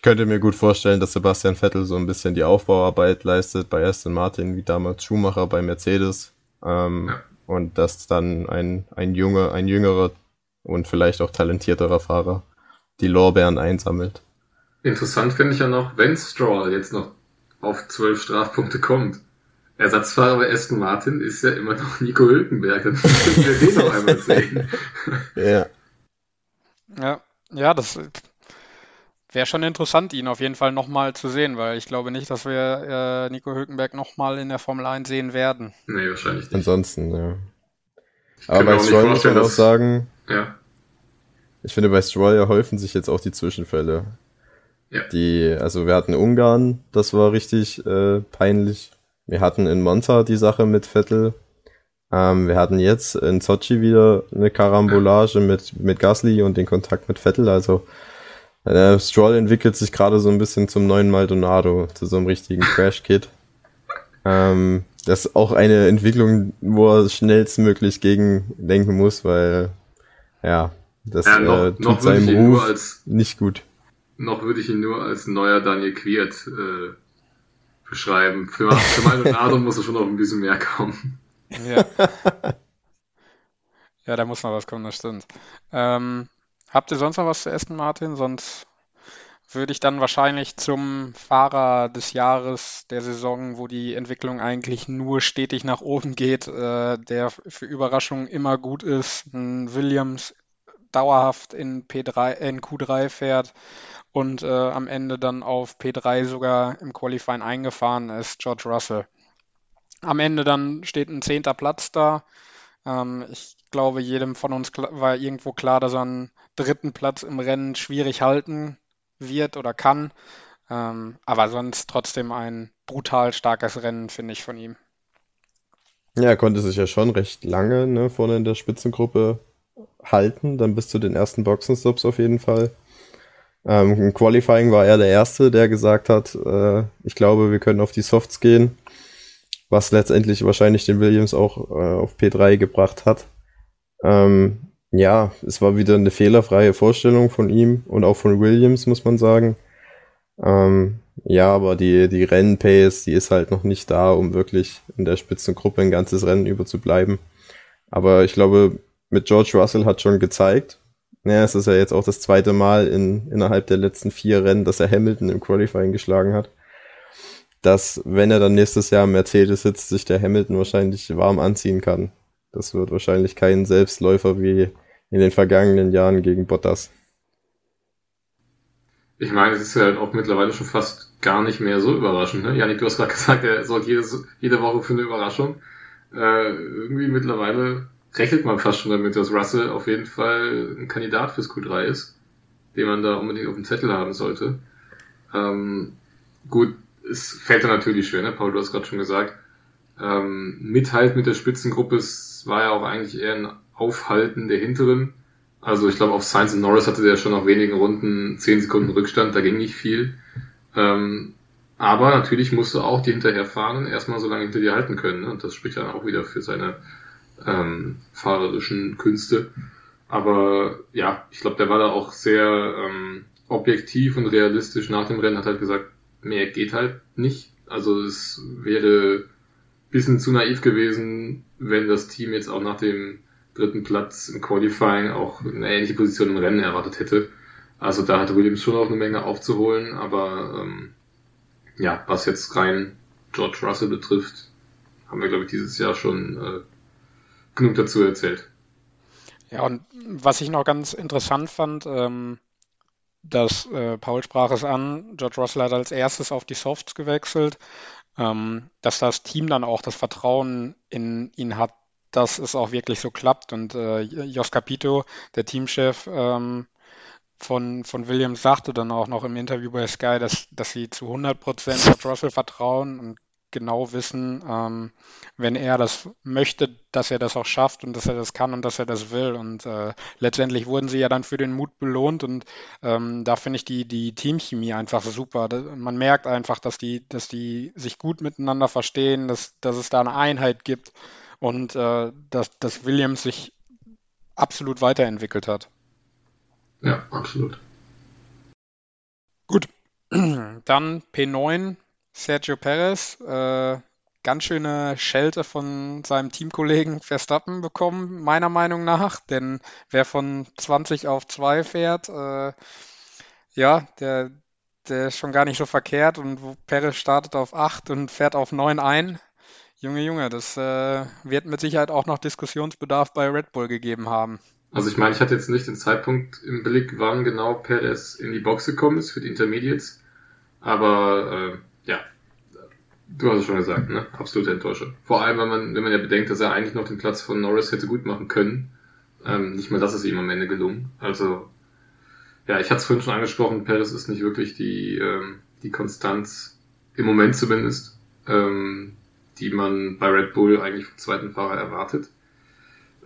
ich könnte mir gut vorstellen, dass Sebastian Vettel so ein bisschen die Aufbauarbeit leistet bei Aston Martin, wie damals Schumacher bei Mercedes. Ähm, ja. Und dass dann ein, ein junge, ein jüngerer und vielleicht auch talentierterer Fahrer die Lorbeeren einsammelt. Interessant finde ich ja noch, wenn Stroll jetzt noch auf zwölf Strafpunkte kommt. Ersatzfahrer bei Aston Martin ist ja immer noch Nico Hülkenberg. Dann können wir den noch einmal sehen. Ja. Ja, ja, das Wäre schon interessant, ihn auf jeden Fall nochmal zu sehen, weil ich glaube nicht, dass wir äh, Nico Hülkenberg nochmal in der Formel 1 sehen werden. Nee, wahrscheinlich nicht. Ansonsten, ja. Aber bei Stroll muss man auch sagen, ja. ich finde, bei Stroll ja häufen sich jetzt auch die Zwischenfälle. Ja. Die, also wir hatten Ungarn, das war richtig äh, peinlich. Wir hatten in Monza die Sache mit Vettel. Ähm, wir hatten jetzt in Sochi wieder eine Karambolage ja. mit, mit Gasly und den Kontakt mit Vettel. Also äh, Stroll entwickelt sich gerade so ein bisschen zum neuen Maldonado, zu so einem richtigen Crash-Kit. Ähm, das ist auch eine Entwicklung, wo er schnellstmöglich gegen denken muss, weil ja, das ja, noch, äh, tut noch seinem Ruf als, nicht gut. Noch würde ich ihn nur als neuer Daniel Quiert äh, beschreiben. Für, für Maldonado muss er schon noch ein bisschen mehr kommen. Ja. ja, da muss noch was kommen, das stimmt. Ähm, Habt ihr sonst noch was zu Aston Martin? Sonst würde ich dann wahrscheinlich zum Fahrer des Jahres der Saison, wo die Entwicklung eigentlich nur stetig nach oben geht, äh, der für Überraschungen immer gut ist, ein Williams dauerhaft in P3, in Q3 fährt und äh, am Ende dann auf P3 sogar im Qualifying eingefahren ist, George Russell. Am Ende dann steht ein zehnter Platz da. Ähm, ich glaube, jedem von uns war irgendwo klar, dass er einen dritten Platz im Rennen schwierig halten wird oder kann. Ähm, aber sonst trotzdem ein brutal starkes Rennen, finde ich, von ihm. Ja, er konnte sich ja schon recht lange ne, vorne in der Spitzengruppe halten, dann bis zu den ersten Boxenstops auf jeden Fall. Ähm, Im Qualifying war er der Erste, der gesagt hat, äh, ich glaube, wir können auf die Softs gehen, was letztendlich wahrscheinlich den Williams auch äh, auf P3 gebracht hat. Ähm, ja, es war wieder eine fehlerfreie Vorstellung von ihm und auch von Williams, muss man sagen. Ähm, ja, aber die, die Rennpace, die ist halt noch nicht da, um wirklich in der Spitzengruppe ein ganzes Rennen über zu bleiben. Aber ich glaube, mit George Russell hat schon gezeigt, naja, es ist ja jetzt auch das zweite Mal in, innerhalb der letzten vier Rennen, dass er Hamilton im Qualifying geschlagen hat, dass wenn er dann nächstes Jahr im Mercedes sitzt, sich der Hamilton wahrscheinlich warm anziehen kann. Das wird wahrscheinlich kein Selbstläufer wie in den vergangenen Jahren gegen Bottas. Ich meine, es ist halt auch mittlerweile schon fast gar nicht mehr so überraschend. Ne? Janik, du hast gerade gesagt, er sorgt jede, jede Woche für eine Überraschung. Äh, irgendwie mittlerweile rechnet man fast schon damit, dass Russell auf jeden Fall ein Kandidat fürs Q3 ist, den man da unbedingt auf dem Zettel haben sollte. Ähm, gut, es fällt dann natürlich schwer, ne? Paul, du hast gerade schon gesagt, ähm, Mithalt mit der Spitzengruppe, es war ja auch eigentlich eher ein Aufhalten der Hinteren. Also ich glaube, auf Science und Norris hatte der schon nach wenigen Runden 10 Sekunden Rückstand, da ging nicht viel. Ähm, aber natürlich musste auch die Hinterherfahrenden erstmal so lange hinter dir halten können. Ne? Und das spricht dann auch wieder für seine ähm, fahrerischen Künste. Aber ja, ich glaube, der war da auch sehr ähm, objektiv und realistisch nach dem Rennen, hat halt gesagt, mehr geht halt nicht. Also es wäre bisschen zu naiv gewesen, wenn das Team jetzt auch nach dem dritten Platz im Qualifying auch eine ähnliche Position im Rennen erwartet hätte. Also da hatte Williams schon auch eine Menge aufzuholen, aber ähm, ja, was jetzt rein George Russell betrifft, haben wir, glaube ich, dieses Jahr schon äh, genug dazu erzählt. Ja, und was ich noch ganz interessant fand, ähm, dass äh, Paul sprach es an, George Russell hat als erstes auf die Softs gewechselt, dass das Team dann auch das Vertrauen in ihn hat, dass es auch wirklich so klappt. Und äh, Jos Capito, der Teamchef ähm, von, von Williams, sagte dann auch noch im Interview bei Sky, dass, dass sie zu 100 Prozent George Russell vertrauen und genau wissen, ähm, wenn er das möchte, dass er das auch schafft und dass er das kann und dass er das will. Und äh, letztendlich wurden sie ja dann für den Mut belohnt und ähm, da finde ich die, die Teamchemie einfach super. Man merkt einfach, dass die, dass die sich gut miteinander verstehen, dass, dass es da eine Einheit gibt und äh, dass, dass Williams sich absolut weiterentwickelt hat. Ja, absolut. Gut, dann P9 Sergio Perez, äh, ganz schöne Schelte von seinem Teamkollegen Verstappen bekommen, meiner Meinung nach. Denn wer von 20 auf 2 fährt, äh, ja, der, der ist schon gar nicht so verkehrt. Und Perez startet auf 8 und fährt auf 9 ein. Junge, Junge, das äh, wird mit Sicherheit auch noch Diskussionsbedarf bei Red Bull gegeben haben. Also ich meine, ich hatte jetzt nicht den Zeitpunkt im Blick, wann genau Perez in die Box gekommen ist für die Intermediates. Aber äh, du hast es schon gesagt, ne? Absolute Enttäuschung. Vor allem, wenn man, wenn man ja bedenkt, dass er eigentlich noch den Platz von Norris hätte gut machen können. Ähm, nicht mal das ist ihm am Ende gelungen. Also, ja, ich hatte es vorhin schon angesprochen, Perez ist nicht wirklich die, ähm, die Konstanz, im Moment zumindest, ähm, die man bei Red Bull eigentlich vom zweiten Fahrer erwartet.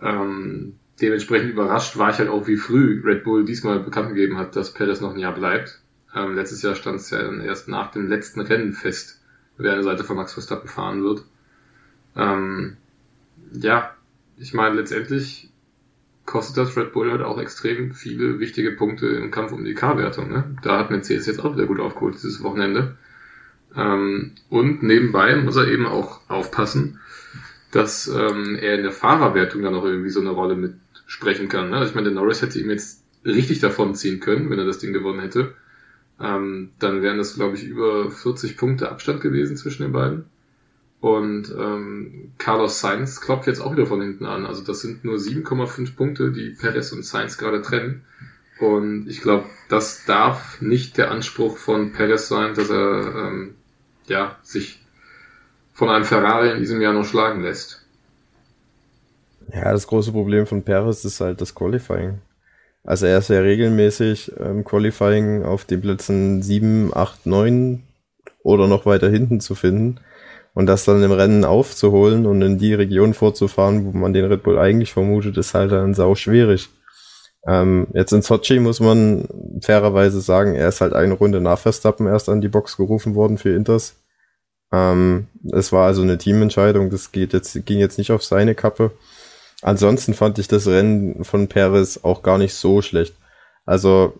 Ähm, dementsprechend überrascht war ich halt auch, wie früh Red Bull diesmal bekannt gegeben hat, dass Perez noch ein Jahr bleibt. Ähm, letztes Jahr stand es ja dann erst nach dem letzten Rennen fest, wer an der Seite von Max Verstappen fahren wird. Ähm, ja, ich meine, letztendlich kostet das Red Bull halt auch extrem viele wichtige Punkte im Kampf um die K-Wertung. Ne? Da hat Mercedes jetzt auch wieder gut aufgeholt dieses Wochenende. Ähm, und nebenbei muss er eben auch aufpassen, dass ähm, er in der Fahrerwertung dann auch irgendwie so eine Rolle mitsprechen kann. Ne? Also ich meine, der Norris hätte ihm jetzt richtig davon ziehen können, wenn er das Ding gewonnen hätte ähm, dann wären das, glaube ich, über 40 Punkte Abstand gewesen zwischen den beiden. Und ähm, Carlos Sainz klopft jetzt auch wieder von hinten an. Also das sind nur 7,5 Punkte, die Perez und Sainz gerade trennen. Und ich glaube, das darf nicht der Anspruch von Perez sein, dass er ähm, ja sich von einem Ferrari in diesem Jahr noch schlagen lässt. Ja, das große Problem von Perez ist halt das Qualifying. Also er ist ja regelmäßig im ähm, Qualifying auf den Plätzen 7, 8, 9 oder noch weiter hinten zu finden. Und das dann im Rennen aufzuholen und in die Region vorzufahren, wo man den Red Bull eigentlich vermutet, ist halt dann sau schwierig. Ähm, jetzt in Sochi muss man fairerweise sagen, er ist halt eine Runde nach Verstappen erst an die Box gerufen worden für Inters. Ähm, es war also eine Teamentscheidung, das geht jetzt, ging jetzt nicht auf seine Kappe. Ansonsten fand ich das Rennen von Perez auch gar nicht so schlecht. Also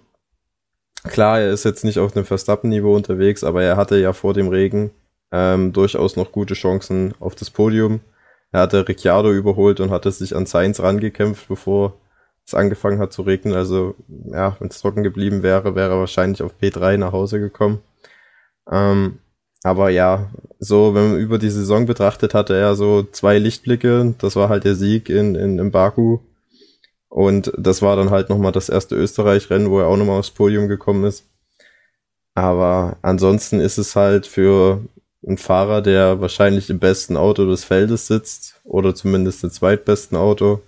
klar, er ist jetzt nicht auf dem Verstappen-Niveau unterwegs, aber er hatte ja vor dem Regen ähm, durchaus noch gute Chancen auf das Podium. Er hatte Ricciardo überholt und hatte sich an Sainz rangekämpft, bevor es angefangen hat zu regnen. Also ja, wenn es trocken geblieben wäre, wäre er wahrscheinlich auf P3 nach Hause gekommen. Ähm, aber ja, so, wenn man über die Saison betrachtet, hatte er so zwei Lichtblicke. Das war halt der Sieg in, in, in Baku. Und das war dann halt nochmal das erste Österreich-Rennen, wo er auch nochmal aufs Podium gekommen ist. Aber ansonsten ist es halt für einen Fahrer, der wahrscheinlich im besten Auto des Feldes sitzt, oder zumindest im zweitbesten Auto,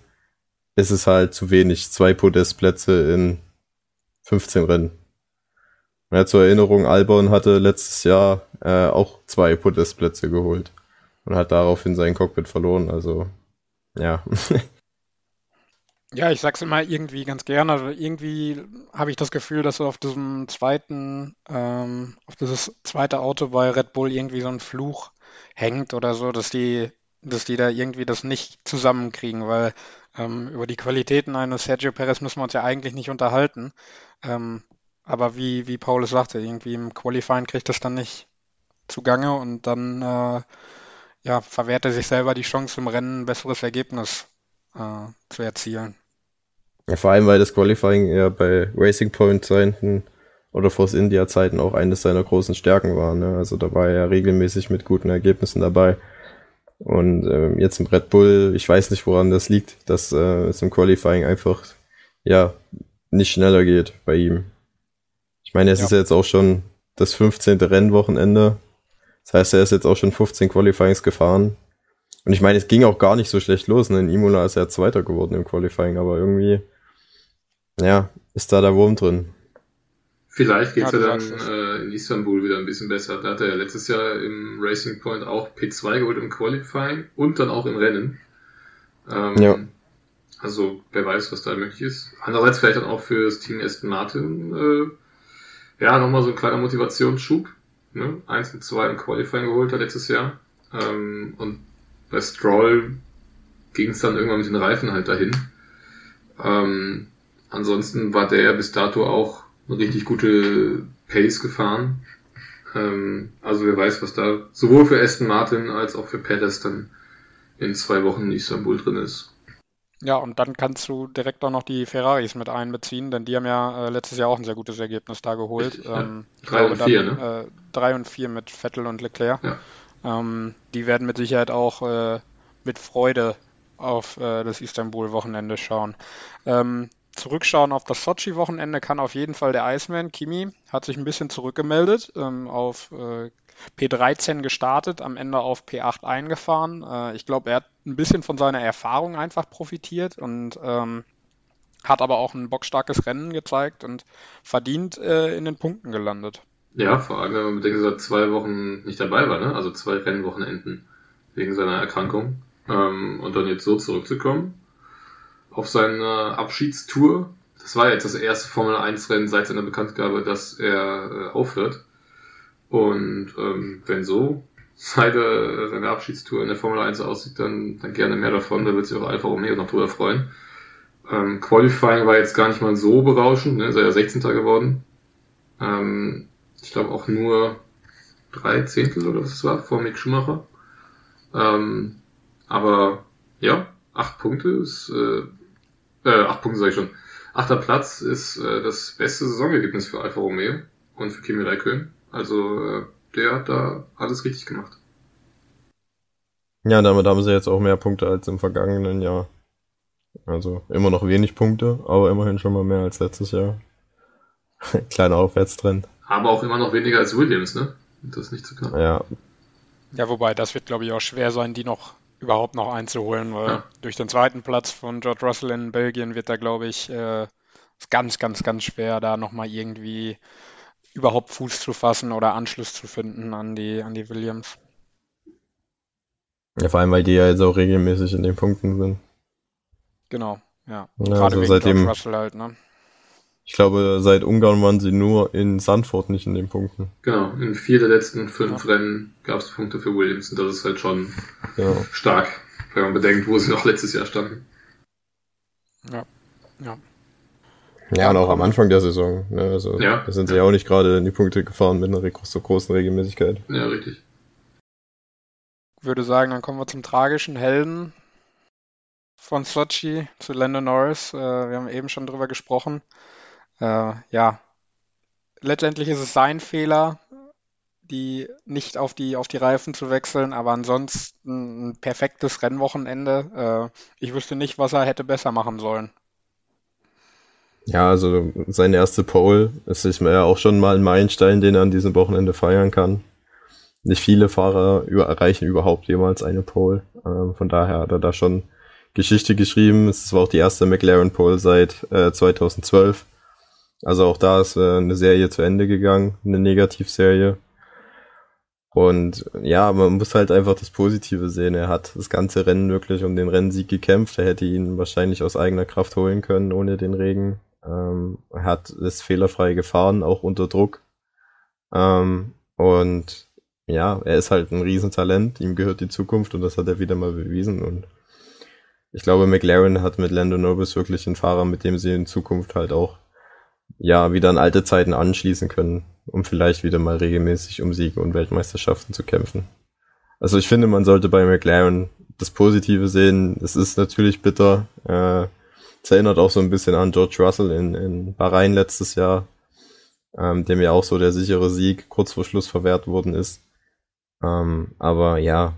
ist es halt zu wenig. Zwei Podestplätze in 15 Rennen. Ja, zur Erinnerung, Albon hatte letztes Jahr äh, auch zwei Podestplätze geholt und hat daraufhin sein Cockpit verloren. Also, ja. Ja, ich sag's immer irgendwie ganz gerne. Also irgendwie habe ich das Gefühl, dass auf diesem zweiten, ähm, auf dieses zweite Auto bei Red Bull irgendwie so ein Fluch hängt oder so, dass die dass die da irgendwie das nicht zusammenkriegen, weil ähm, über die Qualitäten eines Sergio Perez müssen wir uns ja eigentlich nicht unterhalten. Ähm, aber wie, wie Paul es sagte, irgendwie im Qualifying kriegt das dann nicht zugange und dann äh, ja, verwehrt er sich selber die Chance, im Rennen ein besseres Ergebnis äh, zu erzielen. Ja, vor allem, weil das Qualifying ja bei Racing Point Zeiten oder Force India Zeiten auch eines seiner großen Stärken war. Ne? Also da war er ja regelmäßig mit guten Ergebnissen dabei. Und äh, jetzt im Red Bull, ich weiß nicht, woran das liegt, dass äh, es im Qualifying einfach ja nicht schneller geht bei ihm. Ich meine, es ja. ist jetzt auch schon das 15. Rennwochenende. Das heißt, er ist jetzt auch schon 15 Qualifyings gefahren. Und ich meine, es ging auch gar nicht so schlecht los. Ne? In Imola ist er Zweiter geworden im Qualifying, aber irgendwie, ja, ist da der Wurm drin. Vielleicht geht's ja, ja dann äh, in Istanbul wieder ein bisschen besser. Da hat er ja letztes Jahr im Racing Point auch P2 geholt im Qualifying und dann auch im Rennen. Ähm, ja. Also wer weiß, was da möglich ist. Andererseits vielleicht dann auch für das Team Aston Martin äh, ja nochmal so ein kleiner Motivationsschub. Ne? Eins und zwei im Qualifying geholt hat letztes Jahr. Ähm, und bei Stroll ging es dann irgendwann mit den Reifen halt dahin. Ähm, ansonsten war der bis dato auch eine richtig gute Pace gefahren. Ähm, also wer weiß, was da sowohl für Aston Martin als auch für Perez in zwei Wochen in Istanbul drin ist. Ja, und dann kannst du direkt auch noch die Ferraris mit einbeziehen, denn die haben ja äh, letztes Jahr auch ein sehr gutes Ergebnis da geholt. Richtig, ähm, ja. Drei und vier, ne? Äh, drei und vier mit Vettel und Leclerc. Ja. Ähm, die werden mit Sicherheit auch äh, mit Freude auf äh, das Istanbul-Wochenende schauen. Ähm, zurückschauen auf das Sochi-Wochenende kann auf jeden Fall der Iceman. Kimi hat sich ein bisschen zurückgemeldet, ähm, auf äh, P13 gestartet, am Ende auf P8 eingefahren. Äh, ich glaube, er hat ein bisschen von seiner Erfahrung einfach profitiert und ähm, hat aber auch ein bockstarkes Rennen gezeigt und verdient äh, in den Punkten gelandet. Ja, vor allem, wenn man bedenkt, dass er zwei Wochen nicht dabei war, ne? also zwei Rennwochenenden wegen seiner Erkrankung. Ähm, und dann jetzt so zurückzukommen, auf seine Abschiedstour. Das war jetzt das erste Formel 1 Rennen seit seiner Bekanntgabe, dass er äh, aufhört. Und ähm, wenn so seine, seine Abschiedstour in der Formel 1 aussieht, dann, dann gerne mehr davon. Da wird sich auch Alfa Romeo noch drüber freuen. Ähm, Qualifying war jetzt gar nicht mal so berauschend, ne? ist er ja 16. geworden. Ähm, ich glaube auch nur drei Zehntel oder was es war vor Mick Schumacher. Ähm, aber ja, acht Punkte ist äh, äh, acht Punkte sage ich schon. Achter Platz ist äh, das beste Saisonergebnis für Alfa Romeo und für Kimi Räikkönen. Also äh, der hat da alles richtig gemacht. Ja, damit haben sie jetzt auch mehr Punkte als im vergangenen Jahr. Also immer noch wenig Punkte, aber immerhin schon mal mehr als letztes Jahr. Kleiner Aufwärtstrend. Aber auch immer noch weniger als Williams, ne? Das ist nicht zu knapp. Ja. Ja, wobei das wird, glaube ich, auch schwer sein, die noch überhaupt noch einzuholen, weil ja. durch den zweiten Platz von George Russell in Belgien wird da, glaube ich, äh, ganz, ganz, ganz schwer, da nochmal irgendwie überhaupt Fuß zu fassen oder Anschluss zu finden an die, an die Williams. Ja, vor allem, weil die ja jetzt auch regelmäßig in den Punkten sind. Genau, ja. ja Gerade also seitdem, Russell halt, ne? Ich glaube, seit Ungarn waren sie nur in Sandford nicht in den Punkten. Genau, in vier der letzten fünf ja. Rennen gab es Punkte für Williams und das ist halt schon ja. stark, wenn man bedenkt, wo sie noch letztes Jahr standen. Ja, ja. Ja, und auch am Anfang der Saison. Ne? Also, ja. Da sind sie ja auch nicht gerade in die Punkte gefahren mit einer so großen Regelmäßigkeit. Ja, richtig. Ich würde sagen, dann kommen wir zum tragischen Helden von Sochi zu Lando Norris. Äh, wir haben eben schon drüber gesprochen äh, ja, letztendlich ist es sein Fehler, die nicht auf die, auf die Reifen zu wechseln, aber ansonsten ein perfektes Rennwochenende. Äh, ich wüsste nicht, was er hätte besser machen sollen. Ja, also seine erste Pole ist ist mir ja auch schon mal ein Meilenstein, den er an diesem Wochenende feiern kann. Nicht viele Fahrer über, erreichen überhaupt jemals eine Pole. Ähm, von daher hat er da schon Geschichte geschrieben. Es war auch die erste McLaren Pole seit äh, 2012. Also auch da ist äh, eine Serie zu Ende gegangen, eine Negativserie. Und ja, man muss halt einfach das Positive sehen. Er hat das ganze Rennen wirklich um den Rennsieg gekämpft. Er hätte ihn wahrscheinlich aus eigener Kraft holen können ohne den Regen. Ähm, er hat es fehlerfrei gefahren, auch unter Druck. Ähm, und ja, er ist halt ein Riesentalent, ihm gehört die Zukunft und das hat er wieder mal bewiesen und ich glaube, McLaren hat mit Lando Norris wirklich einen Fahrer, mit dem sie in Zukunft halt auch ja wieder an alte Zeiten anschließen können, um vielleicht wieder mal regelmäßig um Siege und Weltmeisterschaften zu kämpfen. Also ich finde, man sollte bei McLaren das Positive sehen. Es ist natürlich bitter. Äh, es erinnert auch so ein bisschen an George Russell in, in Bahrain letztes Jahr, ähm, dem ja auch so der sichere Sieg kurz vor Schluss verwehrt worden ist. Ähm, aber ja,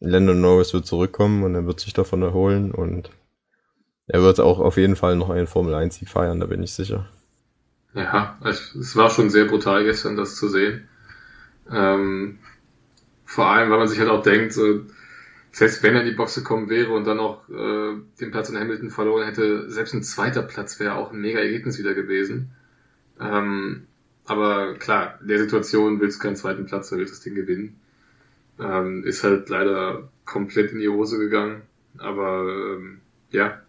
Lando Norris wird zurückkommen und er wird sich davon erholen und er wird auch auf jeden Fall noch einen Formel 1 Sieg feiern, da bin ich sicher. Ja, es war schon sehr brutal gestern, das zu sehen. Ähm, vor allem, weil man sich halt auch denkt, so, selbst wenn er in die Boxe gekommen wäre und dann noch äh, den Platz in Hamilton verloren hätte, selbst ein zweiter Platz wäre auch ein mega Ergebnis wieder gewesen. Ähm, aber klar, in der Situation willst du keinen zweiten Platz, da willst du das Ding gewinnen. Ähm, ist halt leider komplett in die Hose gegangen. Aber ähm, ja,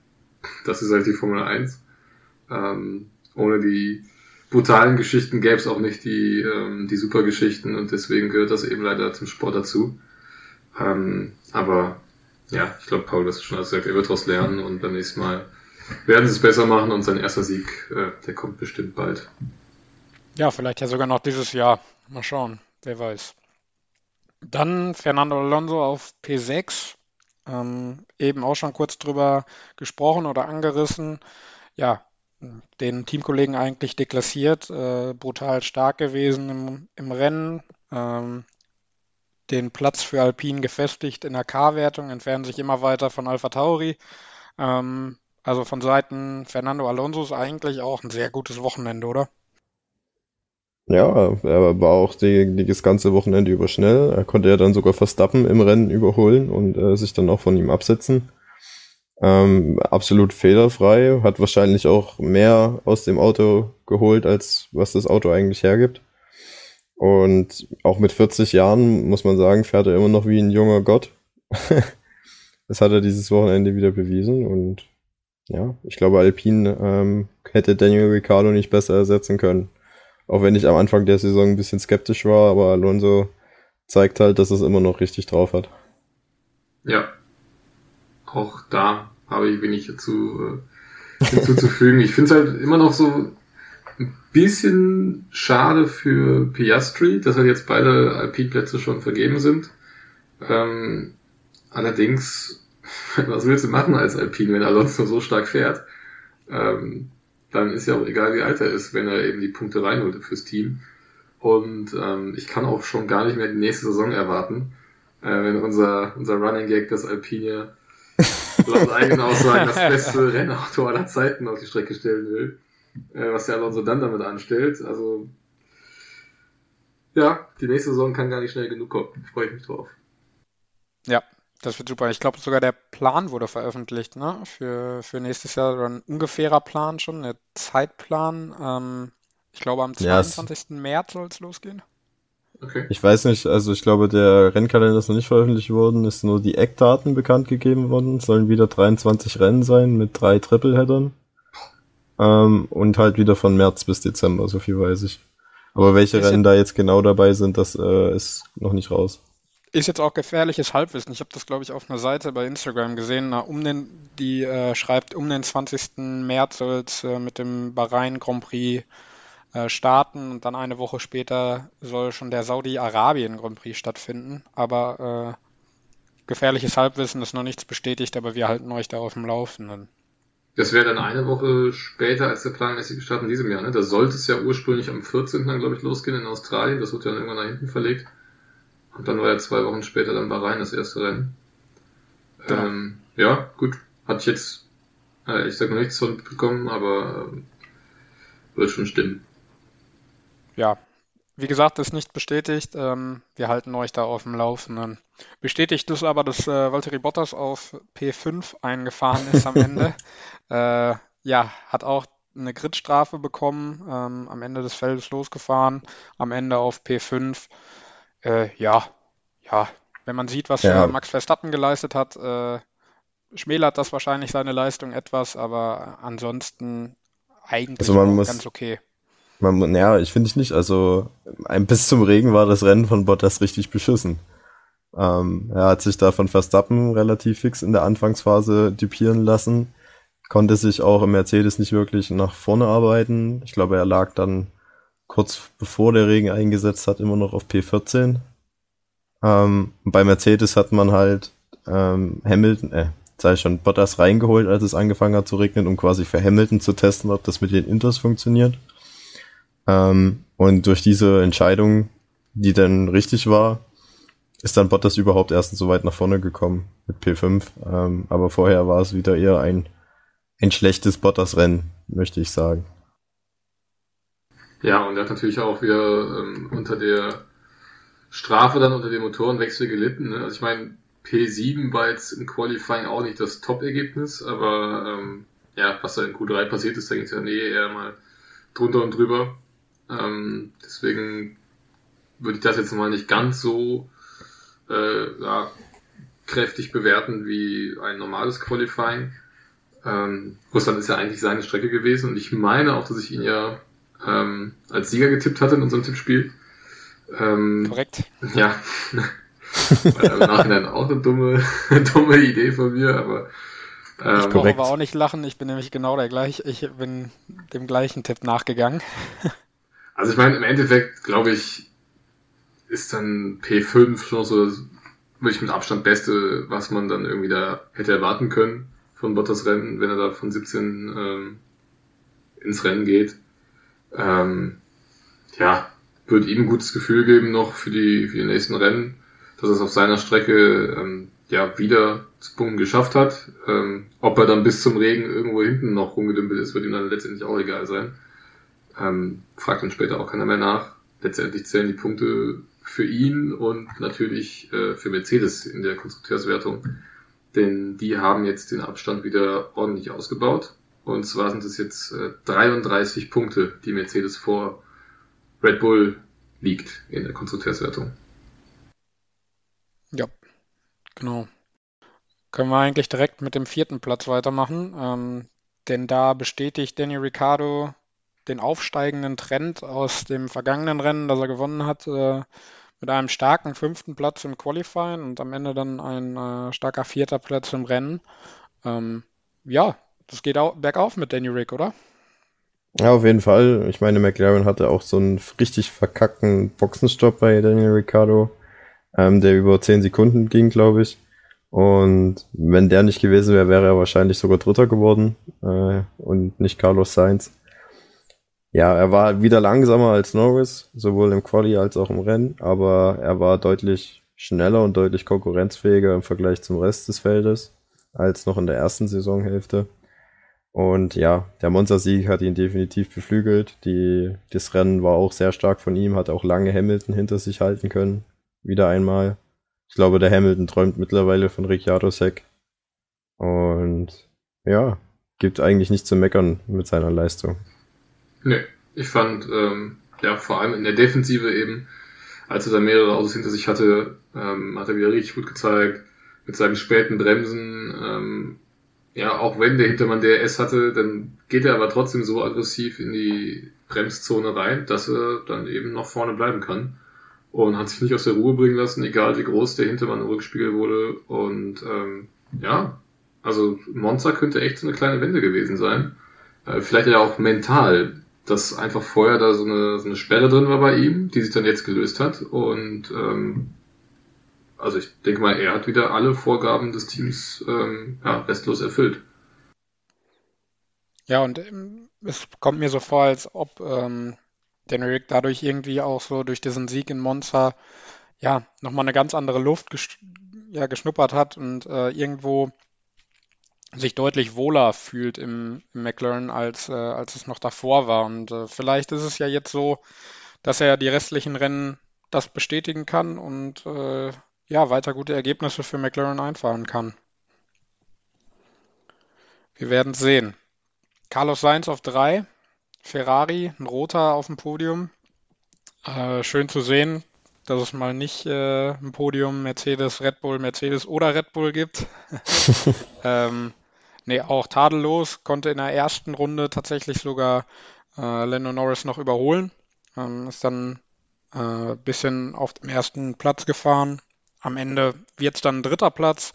das ist halt die Formel 1. Ähm, ohne die brutalen Geschichten gäbe es auch nicht die, ähm, die super Geschichten und deswegen gehört das eben leider zum Sport dazu. Ähm, aber ja, ich glaube, Paul, das ist schon alles gesagt, er wird daraus lernen und beim nächsten Mal werden sie es besser machen und sein erster Sieg, äh, der kommt bestimmt bald. Ja, vielleicht ja sogar noch dieses Jahr. Mal schauen, wer weiß. Dann Fernando Alonso auf P6. Ähm, eben auch schon kurz drüber gesprochen oder angerissen. Ja, den Teamkollegen eigentlich deklassiert, äh, brutal stark gewesen im, im Rennen. Ähm, den Platz für Alpine gefestigt in der K-Wertung, entfernen sich immer weiter von Alpha Tauri. Ähm, also von Seiten Fernando Alonso ist eigentlich auch ein sehr gutes Wochenende, oder? Ja, er war auch die, die, das ganze Wochenende über schnell. Er konnte ja dann sogar Verstappen im Rennen überholen und äh, sich dann auch von ihm absetzen. Ähm, absolut fehlerfrei, hat wahrscheinlich auch mehr aus dem Auto geholt, als was das Auto eigentlich hergibt. Und auch mit 40 Jahren, muss man sagen, fährt er immer noch wie ein junger Gott. das hat er dieses Wochenende wieder bewiesen und ja, ich glaube, Alpine ähm, hätte Daniel Ricciardo nicht besser ersetzen können. Auch wenn ich am Anfang der Saison ein bisschen skeptisch war, aber Alonso zeigt halt, dass es immer noch richtig drauf hat. Ja. Auch da habe ich wenig dazu äh, hinzuzufügen. ich finde es halt immer noch so bisschen schade für Piastri, dass halt jetzt beide Alpine-Plätze schon vergeben sind. Ähm, allerdings, was willst du machen als Alpine, wenn Alonso so stark fährt? Ähm, dann ist ja auch egal, wie alt er ist, wenn er eben die Punkte reinholt fürs Team. Und ähm, ich kann auch schon gar nicht mehr die nächste Saison erwarten, äh, wenn unser, unser Running Gag das Alpine laut eigenen Aussagen das beste Rennauto aller Zeiten auf die Strecke stellen will, was der Alonso dann damit anstellt. Also ja, die nächste Saison kann gar nicht schnell genug kommen. Freue ich mich drauf. Ja, das wird super. Ich glaube sogar der Plan wurde veröffentlicht, ne? Für, für nächstes Jahr oder ein ungefährer Plan schon, ein Zeitplan. Ähm, ich glaube am 22. Ja, März soll es losgehen. Okay. Ich weiß nicht, also ich glaube, der Rennkalender ist noch nicht veröffentlicht worden, ist nur die Eckdaten bekannt gegeben worden. Es sollen wieder 23 Rennen sein mit drei Tripleheadern. Ähm, und halt wieder von März bis Dezember, so viel weiß ich. Aber welche ist Rennen da jetzt genau dabei sind, das äh, ist noch nicht raus. Ist jetzt auch gefährliches Halbwissen. Ich habe das, glaube ich, auf einer Seite bei Instagram gesehen. Na, um den, die äh, schreibt, um den 20. März soll es äh, mit dem Bahrain Grand Prix äh, starten und dann eine Woche später soll schon der Saudi-Arabien Grand Prix stattfinden. Aber äh, gefährliches Halbwissen ist noch nichts bestätigt, aber wir halten euch da auf dem Laufenden. Das wäre dann eine Woche später als der planmäßige Start in diesem Jahr. Ne? Da sollte es ja ursprünglich am 14. glaube ich, losgehen in Australien. Das wird ja dann irgendwann nach hinten verlegt. Und dann war ja zwei Wochen später dann Bahrain das erste Rennen. Genau. Ähm, ja, gut. Hatte ich jetzt, äh, ich sag noch nichts von bekommen, aber äh, wird schon stimmen. Ja, wie gesagt, ist nicht bestätigt. Ähm, wir halten euch da auf dem Laufenden. Bestätigt ist aber, dass äh, Valtteri Bottas auf P5 eingefahren ist am Ende. Äh, ja, hat auch eine Gridstrafe bekommen, ähm, am Ende des Feldes losgefahren, am Ende auf P5. Äh, ja, ja, wenn man sieht, was ja. Max Verstappen geleistet hat, äh, schmälert das wahrscheinlich seine Leistung etwas, aber ansonsten eigentlich also man muss, ganz okay. Man, ja, ich finde ich nicht. Also ein, bis zum Regen war das Rennen von Bottas richtig beschissen. Ähm, er hat sich da von Verstappen relativ fix in der Anfangsphase dupieren lassen, konnte sich auch im Mercedes nicht wirklich nach vorne arbeiten. Ich glaube, er lag dann kurz bevor der Regen eingesetzt hat immer noch auf P14. Ähm, bei Mercedes hat man halt ähm, Hamilton, äh, sei schon Bottas reingeholt, als es angefangen hat zu regnen, um quasi für Hamilton zu testen, ob das mit den Inters funktioniert. Ähm, und durch diese Entscheidung, die dann richtig war, ist dann Bottas überhaupt erst so weit nach vorne gekommen mit P5. Ähm, aber vorher war es wieder eher ein, ein schlechtes Bottas-Rennen, möchte ich sagen. Ja, und er hat natürlich auch wieder ähm, unter der Strafe dann unter dem Motorenwechsel gelitten. Ne? Also ich meine, P7 war jetzt im Qualifying auch nicht das Top-Ergebnis, aber ähm, ja, was da in Q3 passiert ist, da ging es ja nee, eher mal drunter und drüber. Ähm, deswegen würde ich das jetzt mal nicht ganz so äh, ja, kräftig bewerten wie ein normales Qualifying. Ähm, Russland ist ja eigentlich seine Strecke gewesen und ich meine auch, dass ich ihn ja ähm, als Sieger getippt hatte in unserem Tippspiel. Ähm, Korrekt. Ja. Im Nachhinein auch eine dumme, dumme Idee von mir, aber ähm, ich brauche aber auch nicht lachen, ich bin nämlich genau der gleiche, ich bin dem gleichen Tipp nachgegangen. Also ich meine, im Endeffekt, glaube ich, ist dann P5 schon so wirklich mit Abstand Beste, was man dann irgendwie da hätte erwarten können von Bottas Rennen, wenn er da von 17 ähm, ins Rennen geht. Ähm, ja, wird ihm ein gutes Gefühl geben noch für die, für die nächsten Rennen, dass er es auf seiner Strecke ähm, ja wieder zu Punkten geschafft hat. Ähm, ob er dann bis zum Regen irgendwo hinten noch rumgedümpelt ist, wird ihm dann letztendlich auch egal sein. Ähm, fragt dann später auch keiner mehr nach. Letztendlich zählen die Punkte für ihn und natürlich äh, für Mercedes in der Konstrukteurswertung. Denn die haben jetzt den Abstand wieder ordentlich ausgebaut. Und zwar sind es jetzt äh, 33 Punkte, die Mercedes vor Red Bull liegt in der Konstrukteurswertung. Ja, genau. Können wir eigentlich direkt mit dem vierten Platz weitermachen. Ähm, denn da bestätigt Danny Ricciardo den aufsteigenden Trend aus dem vergangenen Rennen, das er gewonnen hat, äh, mit einem starken fünften Platz im Qualifying und am Ende dann ein äh, starker vierter Platz im Rennen. Ähm, ja, das geht auch bergauf mit Danny Rick, oder? Ja, auf jeden Fall. Ich meine, McLaren hatte auch so einen richtig verkackten Boxenstopp bei Daniel Ricciardo, ähm, der über 10 Sekunden ging, glaube ich. Und wenn der nicht gewesen wäre, wäre er wahrscheinlich sogar Dritter geworden äh, und nicht Carlos Sainz. Ja, er war wieder langsamer als Norris, sowohl im Quali als auch im Rennen, aber er war deutlich schneller und deutlich konkurrenzfähiger im Vergleich zum Rest des Feldes als noch in der ersten Saisonhälfte. Und ja, der Monza-Sieg hat ihn definitiv beflügelt. Die, das Rennen war auch sehr stark von ihm, hat auch lange Hamilton hinter sich halten können. Wieder einmal. Ich glaube, der Hamilton träumt mittlerweile von Ricciardo Sec. Und ja, gibt eigentlich nichts zu meckern mit seiner Leistung. Nee, ich fand, ähm, ja, vor allem in der Defensive eben, als er da mehrere Autos hinter sich hatte, ähm, hat er wieder richtig gut gezeigt. Mit seinen späten Bremsen, ähm, ja, auch wenn der Hintermann DRS hatte, dann geht er aber trotzdem so aggressiv in die Bremszone rein, dass er dann eben noch vorne bleiben kann. Und hat sich nicht aus der Ruhe bringen lassen, egal wie groß der Hintermann im Rückspiegel wurde. Und ähm, ja, also Monza könnte echt so eine kleine Wende gewesen sein. Äh, vielleicht ja auch mental dass einfach vorher da so eine, so eine Sperre drin war bei ihm, die sich dann jetzt gelöst hat. Und ähm, also ich denke mal, er hat wieder alle Vorgaben des Teams ähm, ja, restlos erfüllt. Ja, und ähm, es kommt mir so vor, als ob ähm, Danny Rick dadurch irgendwie auch so durch diesen Sieg in Monza ja nochmal eine ganz andere Luft ges ja, geschnuppert hat und äh, irgendwo sich deutlich wohler fühlt im, im McLaren, als, äh, als es noch davor war. Und äh, vielleicht ist es ja jetzt so, dass er die restlichen Rennen das bestätigen kann und äh, ja, weiter gute Ergebnisse für McLaren einfahren kann. Wir werden sehen. Carlos Sainz auf drei, Ferrari, ein roter auf dem Podium. Äh, schön zu sehen, dass es mal nicht äh, ein Podium Mercedes, Red Bull, Mercedes oder Red Bull gibt. ähm, Nee, auch tadellos, konnte in der ersten Runde tatsächlich sogar äh, Lando Norris noch überholen. Ähm, ist dann ein äh, bisschen auf dem ersten Platz gefahren. Am Ende wird es dann ein dritter Platz.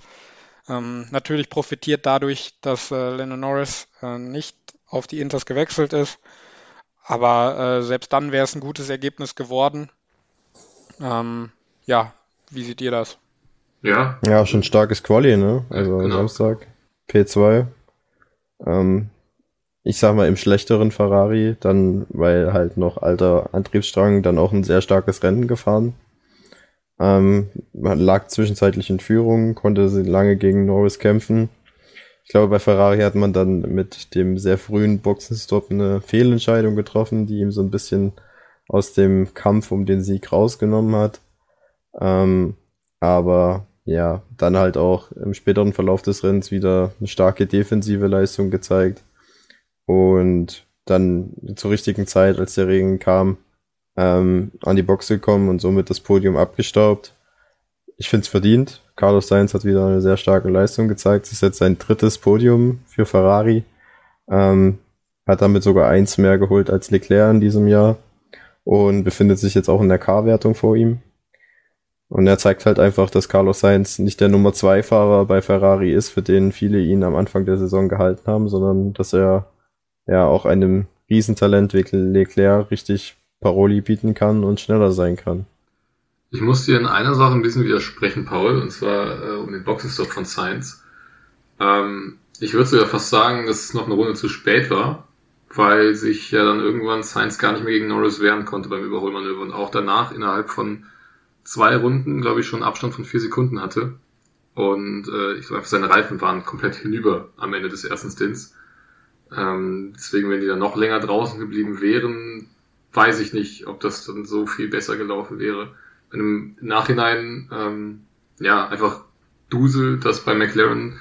Ähm, natürlich profitiert dadurch, dass äh, Lando Norris äh, nicht auf die Inters gewechselt ist. Aber äh, selbst dann wäre es ein gutes Ergebnis geworden. Ähm, ja, wie seht ihr das? Ja. Ja, schon starkes Quali, ne? Also genau. Samstag P2. Ähm, ich sag mal im schlechteren Ferrari, dann, weil halt noch alter Antriebsstrang, dann auch ein sehr starkes Rennen gefahren. Ähm, man lag zwischenzeitlich in Führung, konnte lange gegen Norris kämpfen. Ich glaube, bei Ferrari hat man dann mit dem sehr frühen Boxenstopp eine Fehlentscheidung getroffen, die ihm so ein bisschen aus dem Kampf um den Sieg rausgenommen hat. Ähm, aber ja, dann halt auch im späteren Verlauf des Rennens wieder eine starke defensive Leistung gezeigt. Und dann zur richtigen Zeit, als der Regen kam, ähm, an die Box gekommen und somit das Podium abgestaubt. Ich finde es verdient. Carlos Sainz hat wieder eine sehr starke Leistung gezeigt. Es ist jetzt sein drittes Podium für Ferrari. Ähm, hat damit sogar eins mehr geholt als Leclerc in diesem Jahr und befindet sich jetzt auch in der K-Wertung vor ihm. Und er zeigt halt einfach, dass Carlos Sainz nicht der Nummer zwei Fahrer bei Ferrari ist, für den viele ihn am Anfang der Saison gehalten haben, sondern dass er ja auch einem Riesentalent wie Leclerc richtig Paroli bieten kann und schneller sein kann. Ich muss dir in einer Sache ein bisschen widersprechen, Paul, und zwar äh, um den Boxenstopp von Sainz. Ähm, ich würde sogar fast sagen, dass es noch eine Runde zu spät war, weil sich ja dann irgendwann Sainz gar nicht mehr gegen Norris wehren konnte beim Überholmanöver und auch danach innerhalb von zwei Runden, glaube ich, schon Abstand von vier Sekunden hatte. Und äh, ich glaube, seine Reifen waren komplett hinüber am Ende des ersten Stints. Ähm, deswegen, wenn die dann noch länger draußen geblieben wären, weiß ich nicht, ob das dann so viel besser gelaufen wäre. Im Nachhinein, ähm, ja, einfach Dusel, dass bei McLaren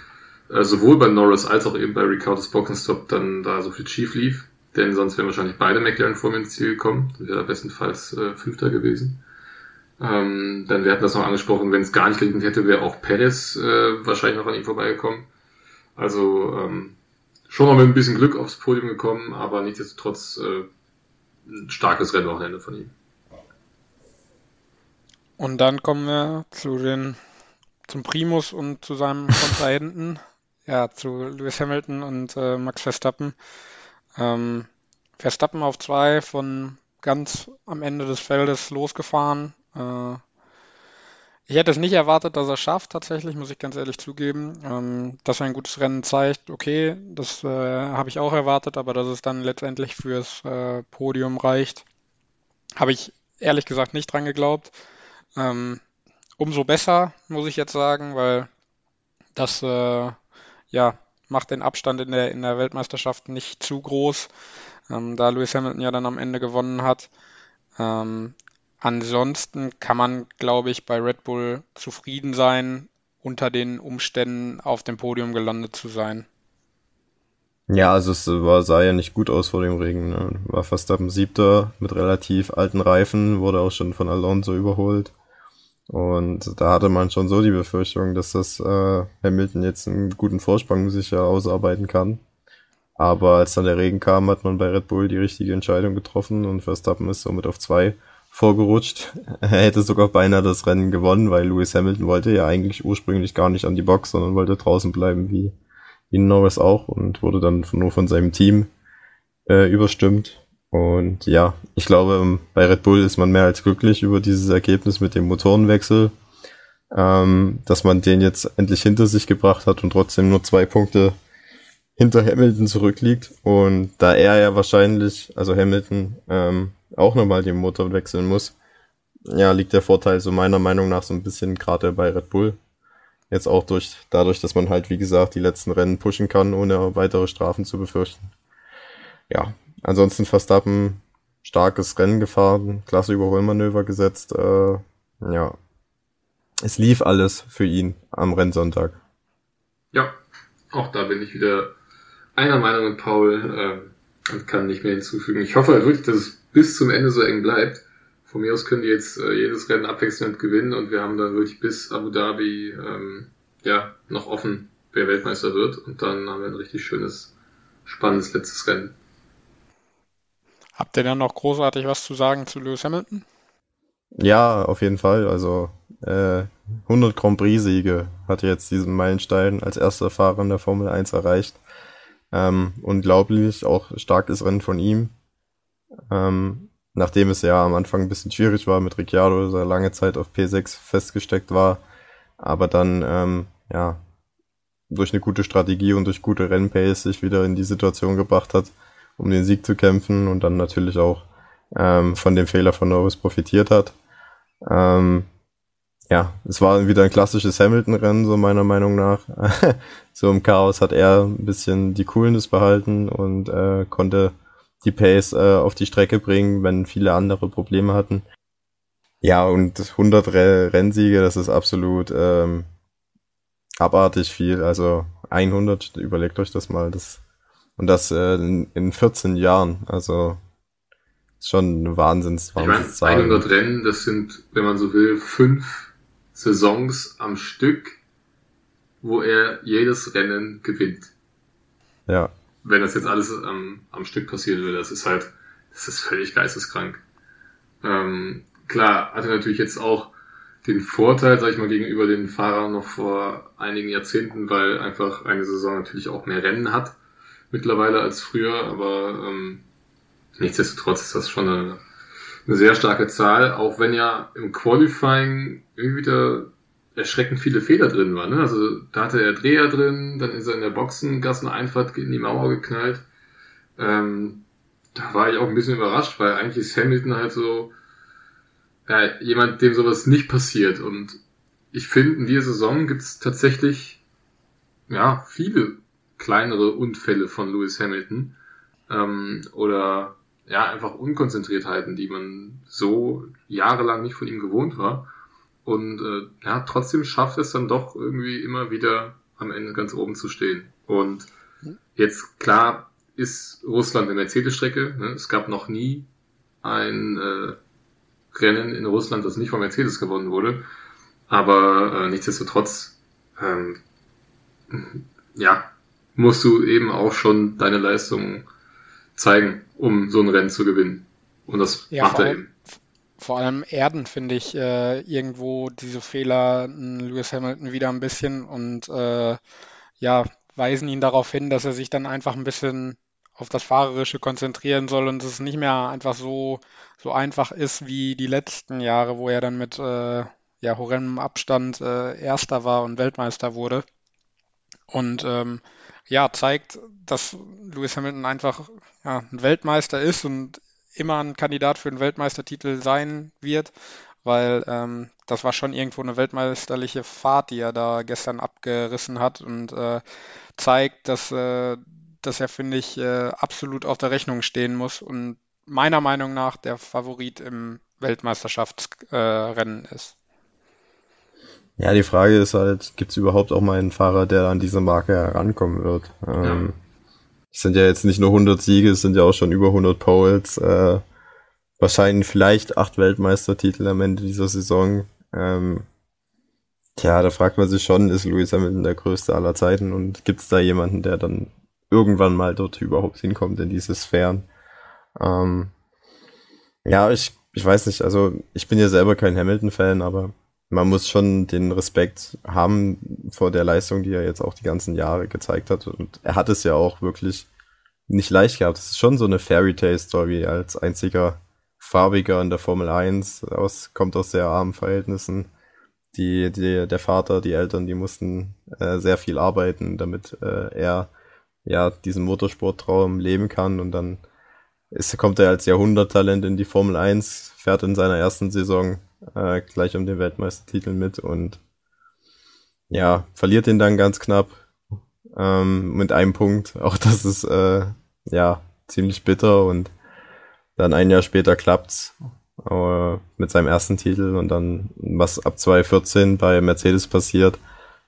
äh, sowohl bei Norris als auch eben bei Ricardo's Boxenstopp dann da so viel schief lief. Denn sonst wären wahrscheinlich beide McLaren vor mir ins Ziel gekommen. Dann wäre bestenfalls äh, Fünfter gewesen. Ähm, dann, wir hatten das noch angesprochen, wenn es gar nicht geregnet hätte, wäre auch Perez äh, wahrscheinlich noch an ihm vorbeigekommen. Also ähm, schon noch mit ein bisschen Glück aufs Podium gekommen, aber nichtsdestotrotz äh, ein starkes Rennwochenende von ihm. Und dann kommen wir zu den zum Primus und zu seinem Kontrahenten, ja, zu Lewis Hamilton und äh, Max Verstappen. Ähm, Verstappen auf zwei von ganz am Ende des Feldes losgefahren, äh, ich hätte es nicht erwartet, dass er schafft, tatsächlich, muss ich ganz ehrlich zugeben. Ähm, dass er ein gutes Rennen zeigt, okay, das äh, habe ich auch erwartet, aber dass es dann letztendlich fürs äh, Podium reicht, habe ich ehrlich gesagt nicht dran geglaubt. Ähm, umso besser, muss ich jetzt sagen, weil das äh, ja, macht den Abstand in der, in der Weltmeisterschaft nicht zu groß, ähm, da Lewis Hamilton ja dann am Ende gewonnen hat. Ähm, Ansonsten kann man, glaube ich, bei Red Bull zufrieden sein, unter den Umständen auf dem Podium gelandet zu sein. Ja, also es war, sah ja nicht gut aus vor dem Regen. Ne? War fast ab dem Siebter mit relativ alten Reifen, wurde auch schon von Alonso überholt. Und da hatte man schon so die Befürchtung, dass das äh, Hamilton jetzt einen guten Vorsprung sicher ausarbeiten kann. Aber als dann der Regen kam, hat man bei Red Bull die richtige Entscheidung getroffen und Verstappen ist somit auf zwei vorgerutscht. Er hätte sogar beinahe das Rennen gewonnen, weil Lewis Hamilton wollte ja eigentlich ursprünglich gar nicht an die Box, sondern wollte draußen bleiben, wie, wie Norris auch und wurde dann nur von seinem Team äh, überstimmt. Und ja, ich glaube, bei Red Bull ist man mehr als glücklich über dieses Ergebnis mit dem Motorenwechsel, ähm, dass man den jetzt endlich hinter sich gebracht hat und trotzdem nur zwei Punkte hinter Hamilton zurückliegt. Und da er ja wahrscheinlich, also Hamilton, ähm, auch nochmal den Motor wechseln muss, ja, liegt der Vorteil so meiner Meinung nach so ein bisschen gerade bei Red Bull. Jetzt auch durch, dadurch, dass man halt, wie gesagt, die letzten Rennen pushen kann, ohne weitere Strafen zu befürchten. Ja, ansonsten Verstappen, starkes Rennen gefahren, klasse Überholmanöver gesetzt, äh, ja. Es lief alles für ihn am Rennsonntag. Ja, auch da bin ich wieder einer Meinung mit Paul äh, und kann nicht mehr hinzufügen. Ich hoffe wirklich, dass es bis zum Ende so eng bleibt. Von mir aus können die jetzt äh, jedes Rennen abwechselnd gewinnen und wir haben dann wirklich bis Abu Dhabi ähm, ja noch offen, wer Weltmeister wird und dann haben wir ein richtig schönes, spannendes letztes Rennen. Habt ihr dann noch großartig was zu sagen zu Lewis Hamilton? Ja, auf jeden Fall. Also äh, 100 Grand Prix-Siege hat jetzt diesen Meilenstein als erster Fahrer in der Formel 1 erreicht. Ähm, unglaublich, auch starkes Rennen von ihm. Ähm, nachdem es ja am Anfang ein bisschen schwierig war mit Ricciardo, dass er lange Zeit auf P6 festgesteckt war, aber dann ähm, ja durch eine gute Strategie und durch gute Rennpace sich wieder in die Situation gebracht hat, um den Sieg zu kämpfen und dann natürlich auch ähm, von dem Fehler von Norris profitiert hat. Ähm, ja, es war wieder ein klassisches Hamilton-Rennen, so meiner Meinung nach. so im Chaos hat er ein bisschen die Coolness behalten und äh, konnte die Pace äh, auf die Strecke bringen, wenn viele andere Probleme hatten. Ja, und 100 Re Rennsiege, das ist absolut ähm, abartig viel. Also 100, überlegt euch das mal. Das, und das äh, in, in 14 Jahren. Also ist schon ein Wahnsinns, Wahnsinns Ich meine, 100 Rennen, das sind, wenn man so will, fünf Saisons am Stück, wo er jedes Rennen gewinnt. Ja. Wenn das jetzt alles am, am Stück passieren würde, das ist halt, das ist völlig geisteskrank. Ähm, klar, hatte natürlich jetzt auch den Vorteil, sag ich mal, gegenüber den Fahrern noch vor einigen Jahrzehnten, weil einfach eine Saison natürlich auch mehr Rennen hat mittlerweile als früher, aber ähm, nichtsdestotrotz ist das schon eine, eine sehr starke Zahl, auch wenn ja im Qualifying irgendwie wieder erschreckend viele Fehler drin waren. Ne? Also da hatte er Dreher drin, dann ist er in der Boxengasseneinfahrt in die Mauer geknallt. Ähm, da war ich auch ein bisschen überrascht, weil eigentlich ist Hamilton halt so ja, jemand, dem sowas nicht passiert. Und ich finde, in dieser Saison gibt es tatsächlich ja viele kleinere Unfälle von Lewis Hamilton ähm, oder ja einfach Unkonzentriertheiten, die man so jahrelang nicht von ihm gewohnt war. Und äh, ja, trotzdem schafft es dann doch irgendwie immer wieder am Ende ganz oben zu stehen. Und jetzt klar ist Russland eine Mercedes-Strecke. Ne? Es gab noch nie ein äh, Rennen in Russland, das nicht von Mercedes gewonnen wurde. Aber äh, nichtsdestotrotz, ähm, ja, musst du eben auch schon deine Leistung zeigen, um so ein Rennen zu gewinnen. Und das ja, macht er eben. Vor allem Erden finde ich äh, irgendwo diese Fehler Lewis Hamilton wieder ein bisschen und äh, ja, weisen ihn darauf hin, dass er sich dann einfach ein bisschen auf das Fahrerische konzentrieren soll und es nicht mehr einfach so, so einfach ist wie die letzten Jahre, wo er dann mit äh, ja, horrendem Abstand äh, Erster war und Weltmeister wurde. Und ähm, ja, zeigt, dass Lewis Hamilton einfach ja, ein Weltmeister ist und immer ein Kandidat für einen Weltmeistertitel sein wird, weil ähm, das war schon irgendwo eine weltmeisterliche Fahrt, die er da gestern abgerissen hat und äh, zeigt, dass, äh, dass er, finde ich, äh, absolut auf der Rechnung stehen muss und meiner Meinung nach der Favorit im Weltmeisterschaftsrennen ist. Ja, die Frage ist halt, gibt es überhaupt auch mal einen Fahrer, der an diese Marke herankommen wird? Ähm, ja. Es sind ja jetzt nicht nur 100 Siege, es sind ja auch schon über 100 Poles. Äh, wahrscheinlich vielleicht acht Weltmeistertitel am Ende dieser Saison. Ähm, tja, da fragt man sich schon, ist Lewis Hamilton der größte aller Zeiten und gibt es da jemanden, der dann irgendwann mal dort überhaupt hinkommt in diese Sphären? Ähm, ja, ich, ich weiß nicht, also ich bin ja selber kein Hamilton-Fan, aber man muss schon den Respekt haben vor der Leistung, die er jetzt auch die ganzen Jahre gezeigt hat. Und er hat es ja auch wirklich nicht leicht gehabt. Es ist schon so eine Fairy Tale Story als einziger Farbiger in der Formel 1, aus, kommt aus sehr armen Verhältnissen. Die, die, der Vater, die Eltern, die mussten äh, sehr viel arbeiten, damit äh, er ja diesen Motorsporttraum leben kann und dann ist, kommt er als Jahrhunderttalent in die Formel 1, fährt in seiner ersten Saison äh, gleich um den Weltmeistertitel mit und ja, verliert ihn dann ganz knapp ähm, mit einem Punkt. Auch das ist äh, ja ziemlich bitter und dann ein Jahr später klappt's äh, mit seinem ersten Titel und dann was ab 2014 bei Mercedes passiert,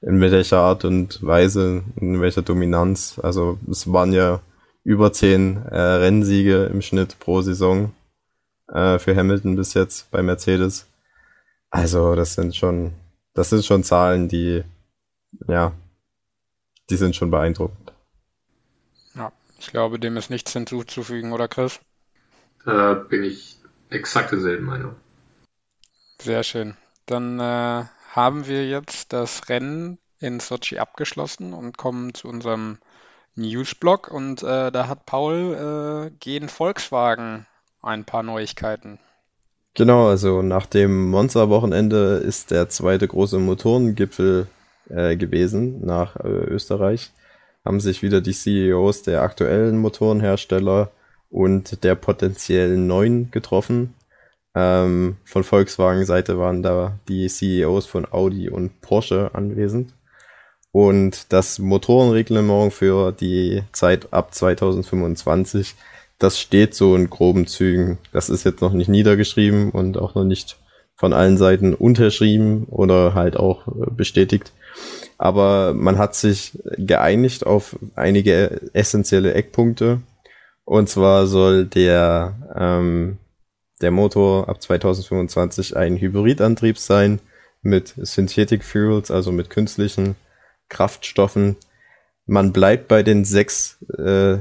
in welcher Art und Weise, in welcher Dominanz. Also es waren ja über zehn äh, Rennsiege im Schnitt pro Saison äh, für Hamilton bis jetzt bei Mercedes. Also, das sind schon, das sind schon Zahlen, die, ja, die sind schon beeindruckend. Ja, ich glaube, dem ist nichts hinzuzufügen, oder Chris? Da bin ich exakt derselben Meinung. Sehr schön. Dann äh, haben wir jetzt das Rennen in Sochi abgeschlossen und kommen zu unserem Newsblog. Und äh, da hat Paul äh, gegen Volkswagen ein paar Neuigkeiten. Genau, also nach dem Monza-Wochenende ist der zweite große Motorengipfel äh, gewesen nach äh, Österreich. Haben sich wieder die CEOs der aktuellen Motorenhersteller und der potenziellen neuen getroffen. Ähm, von Volkswagen-Seite waren da die CEOs von Audi und Porsche anwesend. Und das Motorenreglement für die Zeit ab 2025, das steht so in groben Zügen. Das ist jetzt noch nicht niedergeschrieben und auch noch nicht von allen Seiten unterschrieben oder halt auch äh, bestätigt. Aber man hat sich geeinigt auf einige essentielle Eckpunkte. Und zwar soll der, ähm, der Motor ab 2025 ein Hybridantrieb sein mit Synthetic Fuels, also mit künstlichen Kraftstoffen. Man bleibt bei den sechs äh,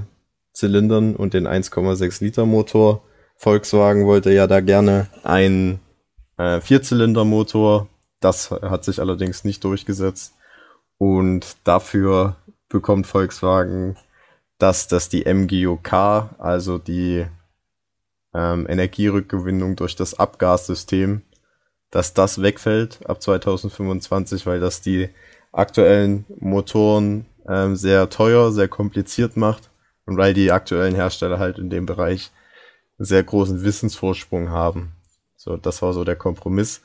Zylindern und den 1,6 Liter Motor. Volkswagen wollte ja da gerne einen äh, Vierzylinder-Motor. Das hat sich allerdings nicht durchgesetzt. Und dafür bekommt Volkswagen dass das die MGOK, also die ähm, Energierückgewinnung durch das Abgassystem, dass das wegfällt ab 2025, weil das die aktuellen Motoren ähm, sehr teuer, sehr kompliziert macht und weil die aktuellen Hersteller halt in dem Bereich einen sehr großen Wissensvorsprung haben. So, das war so der Kompromiss.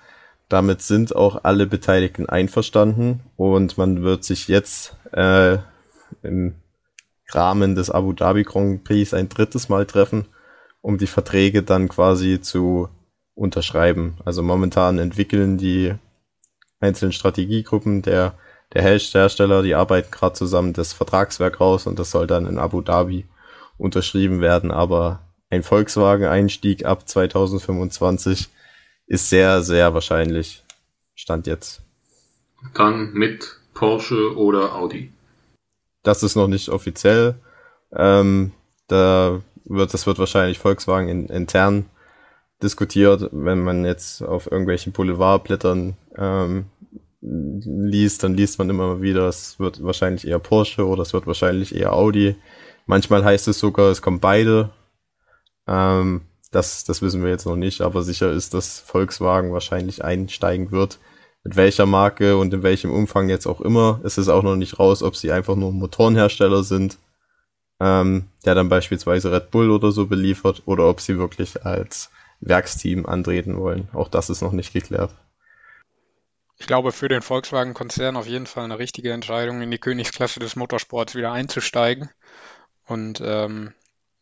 Damit sind auch alle Beteiligten einverstanden und man wird sich jetzt äh, im Rahmen des Abu Dhabi Grand Prix ein drittes Mal treffen, um die Verträge dann quasi zu unterschreiben. Also momentan entwickeln die einzelnen Strategiegruppen der, der Hersteller, die arbeiten gerade zusammen das Vertragswerk raus und das soll dann in Abu Dhabi unterschrieben werden. Aber ein Volkswagen-Einstieg ab 2025 ist sehr, sehr wahrscheinlich. Stand jetzt. Dann mit Porsche oder Audi. Das ist noch nicht offiziell. Ähm, da wird, das wird wahrscheinlich Volkswagen in, intern diskutiert, wenn man jetzt auf irgendwelchen Boulevardblättern ähm, liest, dann liest man immer wieder, es wird wahrscheinlich eher Porsche oder es wird wahrscheinlich eher Audi. Manchmal heißt es sogar, es kommen beide. Ähm, das, das wissen wir jetzt noch nicht, aber sicher ist, dass Volkswagen wahrscheinlich einsteigen wird mit welcher Marke und in welchem Umfang jetzt auch immer. Es ist auch noch nicht raus, ob sie einfach nur Motorenhersteller sind, ähm, der dann beispielsweise Red Bull oder so beliefert, oder ob sie wirklich als Werksteam antreten wollen. Auch das ist noch nicht geklärt. Ich glaube, für den Volkswagen-Konzern auf jeden Fall eine richtige Entscheidung, in die Königsklasse des Motorsports wieder einzusteigen. Und ähm,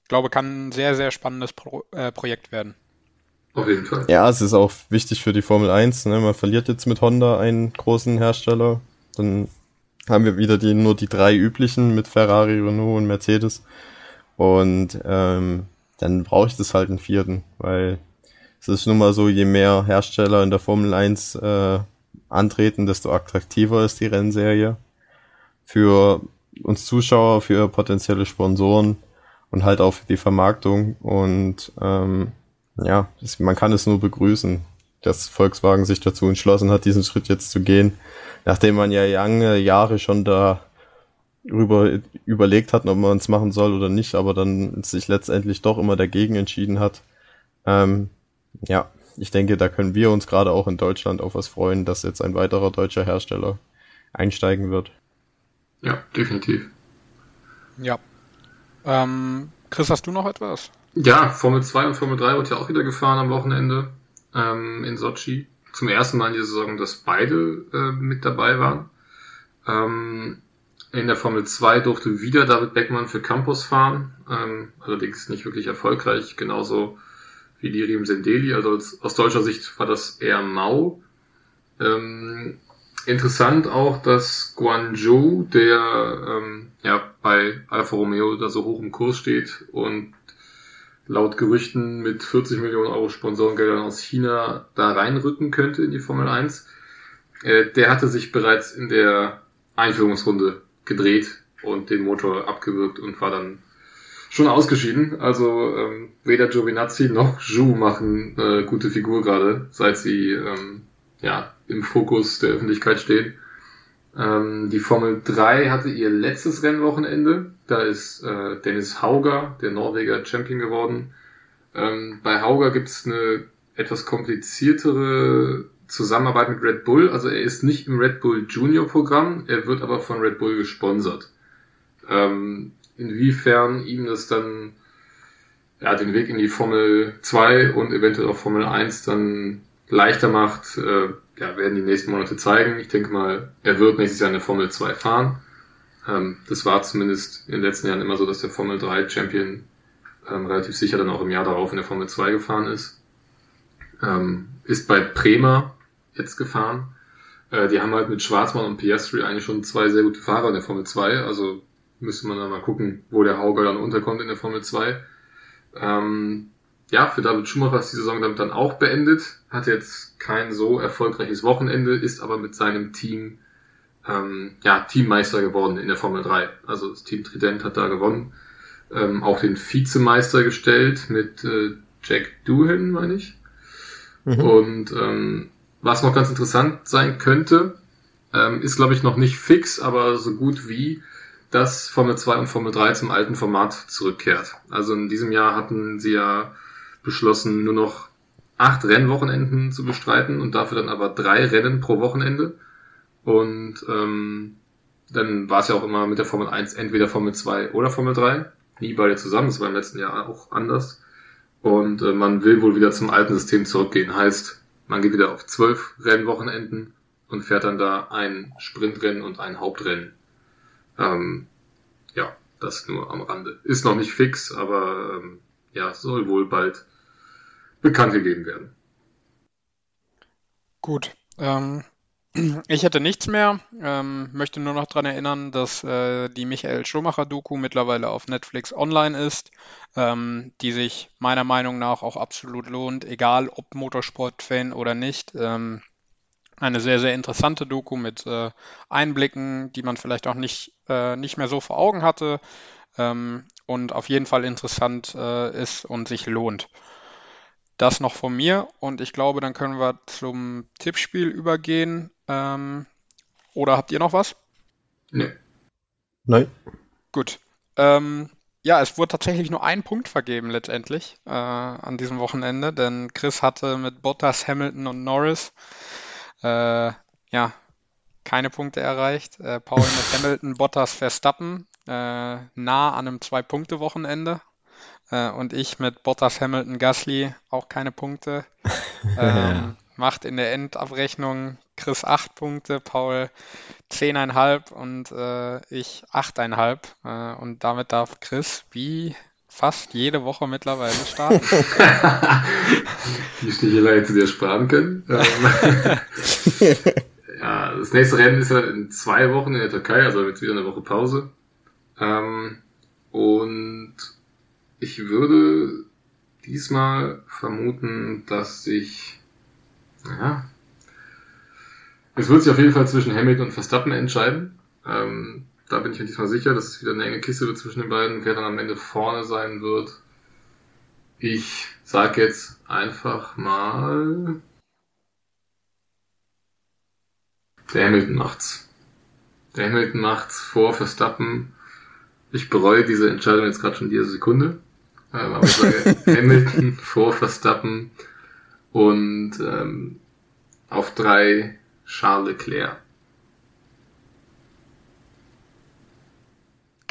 ich glaube, kann ein sehr, sehr spannendes Pro äh, Projekt werden. Auf jeden Fall. Ja, es ist auch wichtig für die Formel 1. Ne? Man verliert jetzt mit Honda einen großen Hersteller. Dann haben wir wieder die, nur die drei üblichen mit Ferrari, Renault und Mercedes. Und ähm, dann brauche ich das halt einen vierten, weil es ist nun mal so, je mehr Hersteller in der Formel 1 äh, antreten, desto attraktiver ist die Rennserie. Für uns Zuschauer, für potenzielle Sponsoren und halt auch für die Vermarktung. Und ähm, ja, das, man kann es nur begrüßen, dass Volkswagen sich dazu entschlossen hat, diesen Schritt jetzt zu gehen, nachdem man ja lange Jahre schon da darüber überlegt hat, ob man es machen soll oder nicht, aber dann sich letztendlich doch immer dagegen entschieden hat. Ähm, ja, ich denke, da können wir uns gerade auch in Deutschland auf was freuen, dass jetzt ein weiterer deutscher Hersteller einsteigen wird. Ja, definitiv. Ja. Ähm, Chris, hast du noch etwas? Ja, Formel 2 und Formel 3 wird ja auch wieder gefahren am Wochenende ähm, in Sochi. Zum ersten Mal in dieser Saison, dass beide äh, mit dabei waren. Ähm, in der Formel 2 durfte wieder David Beckmann für Campus fahren, ähm, allerdings nicht wirklich erfolgreich, genauso wie Lirim Sendeli. Also aus, aus deutscher Sicht war das eher mau. Ähm, interessant auch, dass Guangzhou, der ähm, ja bei Alfa Romeo da so hoch im Kurs steht und laut Gerüchten mit 40 Millionen Euro Sponsorengeldern aus China da reinrücken könnte in die Formel 1. Äh, der hatte sich bereits in der Einführungsrunde gedreht und den Motor abgewürgt und war dann schon ausgeschieden. Also ähm, weder Giovinazzi noch Zhu machen äh, gute Figur gerade, seit sie ähm, ja im Fokus der Öffentlichkeit stehen. Ähm, die Formel 3 hatte ihr letztes Rennwochenende. Da ist äh, Dennis Hauger, der Norweger, Champion geworden. Ähm, bei Hauger gibt es eine etwas kompliziertere Zusammenarbeit mit Red Bull. Also er ist nicht im Red Bull Junior Programm, er wird aber von Red Bull gesponsert. Ähm, inwiefern ihm das dann ja, den Weg in die Formel 2 und eventuell auch Formel 1 dann leichter macht, äh, ja, werden die nächsten Monate zeigen. Ich denke mal, er wird nächstes Jahr in der Formel 2 fahren. Ähm, das war zumindest in den letzten Jahren immer so, dass der Formel 3 Champion ähm, relativ sicher dann auch im Jahr darauf in der Formel 2 gefahren ist. Ähm, ist bei Prema jetzt gefahren. Äh, die haben halt mit Schwarzmann und Piastri eigentlich schon zwei sehr gute Fahrer in der Formel 2. Also müsste man dann mal gucken, wo der Hauger dann unterkommt in der Formel 2. Ähm, ja, für David Schumacher ist die Saison damit dann auch beendet. Hat jetzt kein so erfolgreiches Wochenende, ist aber mit seinem Team ähm, ja, Teammeister geworden in der Formel 3. Also das Team Trident hat da gewonnen. Ähm, auch den Vizemeister gestellt mit äh, Jack Doohan, meine ich. Mhm. Und ähm, was noch ganz interessant sein könnte, ähm, ist glaube ich noch nicht fix, aber so gut wie, dass Formel 2 und Formel 3 zum alten Format zurückkehrt. Also in diesem Jahr hatten sie ja beschlossen, nur noch acht Rennwochenenden zu bestreiten und dafür dann aber drei Rennen pro Wochenende. Und ähm, dann war es ja auch immer mit der Formel 1 entweder Formel 2 oder Formel 3. Nie beide zusammen, das war im letzten Jahr auch anders. Und äh, man will wohl wieder zum alten System zurückgehen. Heißt, man geht wieder auf zwölf Rennwochenenden und fährt dann da ein Sprintrennen und ein Hauptrennen. Ähm, ja, das nur am Rande. Ist noch nicht fix, aber ähm, ja, soll wohl bald bekannt gegeben werden. Gut. Ähm, ich hätte nichts mehr. Ähm, möchte nur noch daran erinnern, dass äh, die Michael Schumacher-Doku mittlerweile auf Netflix online ist, ähm, die sich meiner Meinung nach auch absolut lohnt, egal ob Motorsportfan oder nicht. Ähm, eine sehr, sehr interessante Doku mit äh, Einblicken, die man vielleicht auch nicht, äh, nicht mehr so vor Augen hatte ähm, und auf jeden Fall interessant äh, ist und sich lohnt. Das noch von mir und ich glaube, dann können wir zum Tippspiel übergehen. Ähm, oder habt ihr noch was? Nee. Nein. Gut. Ähm, ja, es wurde tatsächlich nur ein Punkt vergeben letztendlich äh, an diesem Wochenende, denn Chris hatte mit Bottas, Hamilton und Norris äh, ja keine Punkte erreicht. Äh, Paul mit Hamilton, Bottas, Verstappen äh, nah an einem Zwei-Punkte-Wochenende. Äh, und ich mit Bottas, Hamilton, Gasly auch keine Punkte. Ähm, macht in der Endabrechnung Chris 8 Punkte, Paul 10,5 und äh, ich 8,5. Äh, und damit darf Chris wie fast jede Woche mittlerweile starten. Die Stichelei hätte dir sparen können. Ähm, ja, das nächste Rennen ist ja in zwei Wochen in der Türkei, also jetzt wieder eine Woche Pause. Ähm, und ich würde diesmal vermuten, dass sich, ja, es wird sich auf jeden Fall zwischen Hamilton und Verstappen entscheiden. Ähm, da bin ich mir diesmal sicher, dass es wieder eine enge Kiste wird zwischen den beiden, wer dann am Ende vorne sein wird. Ich sag jetzt einfach mal, der Hamilton macht's. Der Hamilton macht's vor Verstappen. Ich bereue diese Entscheidung jetzt gerade schon diese Sekunde. Ähm, aber ich sage Hamilton vor Verstappen und ähm, auf drei Charles Leclerc.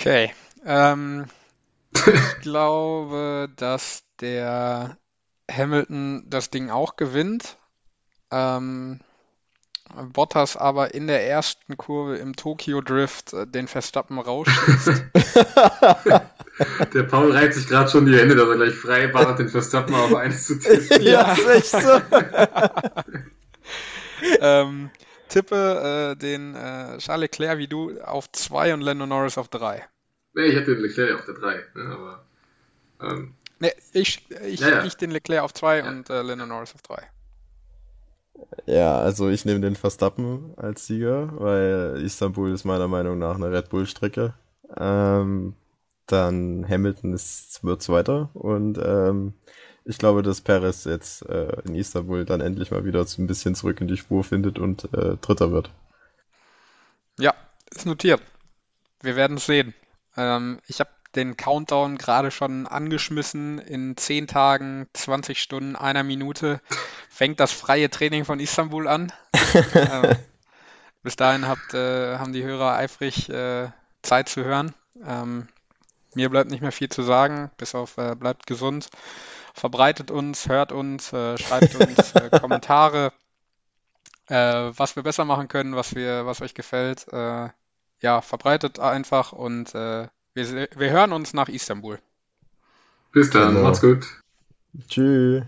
Okay. Ähm, ich glaube, dass der Hamilton das Ding auch gewinnt. Ähm, Bottas aber in der ersten Kurve im Tokyo Drift äh, den Verstappen rausschießt. Der Paul reibt sich gerade schon die Hände, dass er gleich frei war, den Verstappen auf 1 zu tippen. ja, ist echt so. ähm, tippe äh, den äh, Charles Leclerc wie du auf 2 und Lando Norris auf 3. Nee, ich hätte den Leclerc auf der 3, ne, aber. Ähm, nee, ich, ich, ja, ja. ich den Leclerc auf 2 ja. und äh, Lando Norris auf 3. Ja, also ich nehme den Verstappen als Sieger, weil Istanbul ist meiner Meinung nach eine Red Bull-Strecke. Ähm, dann Hamilton ist, wird Zweiter und ähm, ich glaube, dass Perez jetzt äh, in Istanbul dann endlich mal wieder ein bisschen zurück in die Spur findet und äh, Dritter wird. Ja, ist notiert. Wir werden es sehen. Ähm, ich habe den Countdown gerade schon angeschmissen. In 10 Tagen, 20 Stunden, einer Minute fängt das freie Training von Istanbul an. ähm, bis dahin habt, äh, haben die Hörer eifrig äh, Zeit zu hören. Ähm, mir bleibt nicht mehr viel zu sagen, bis auf äh, bleibt gesund, verbreitet uns, hört uns, äh, schreibt uns äh, Kommentare, äh, was wir besser machen können, was wir, was euch gefällt. ja, verbreitet einfach und wir, wir hören uns nach Istanbul. Bis dann, genau. macht's gut. Tschüss.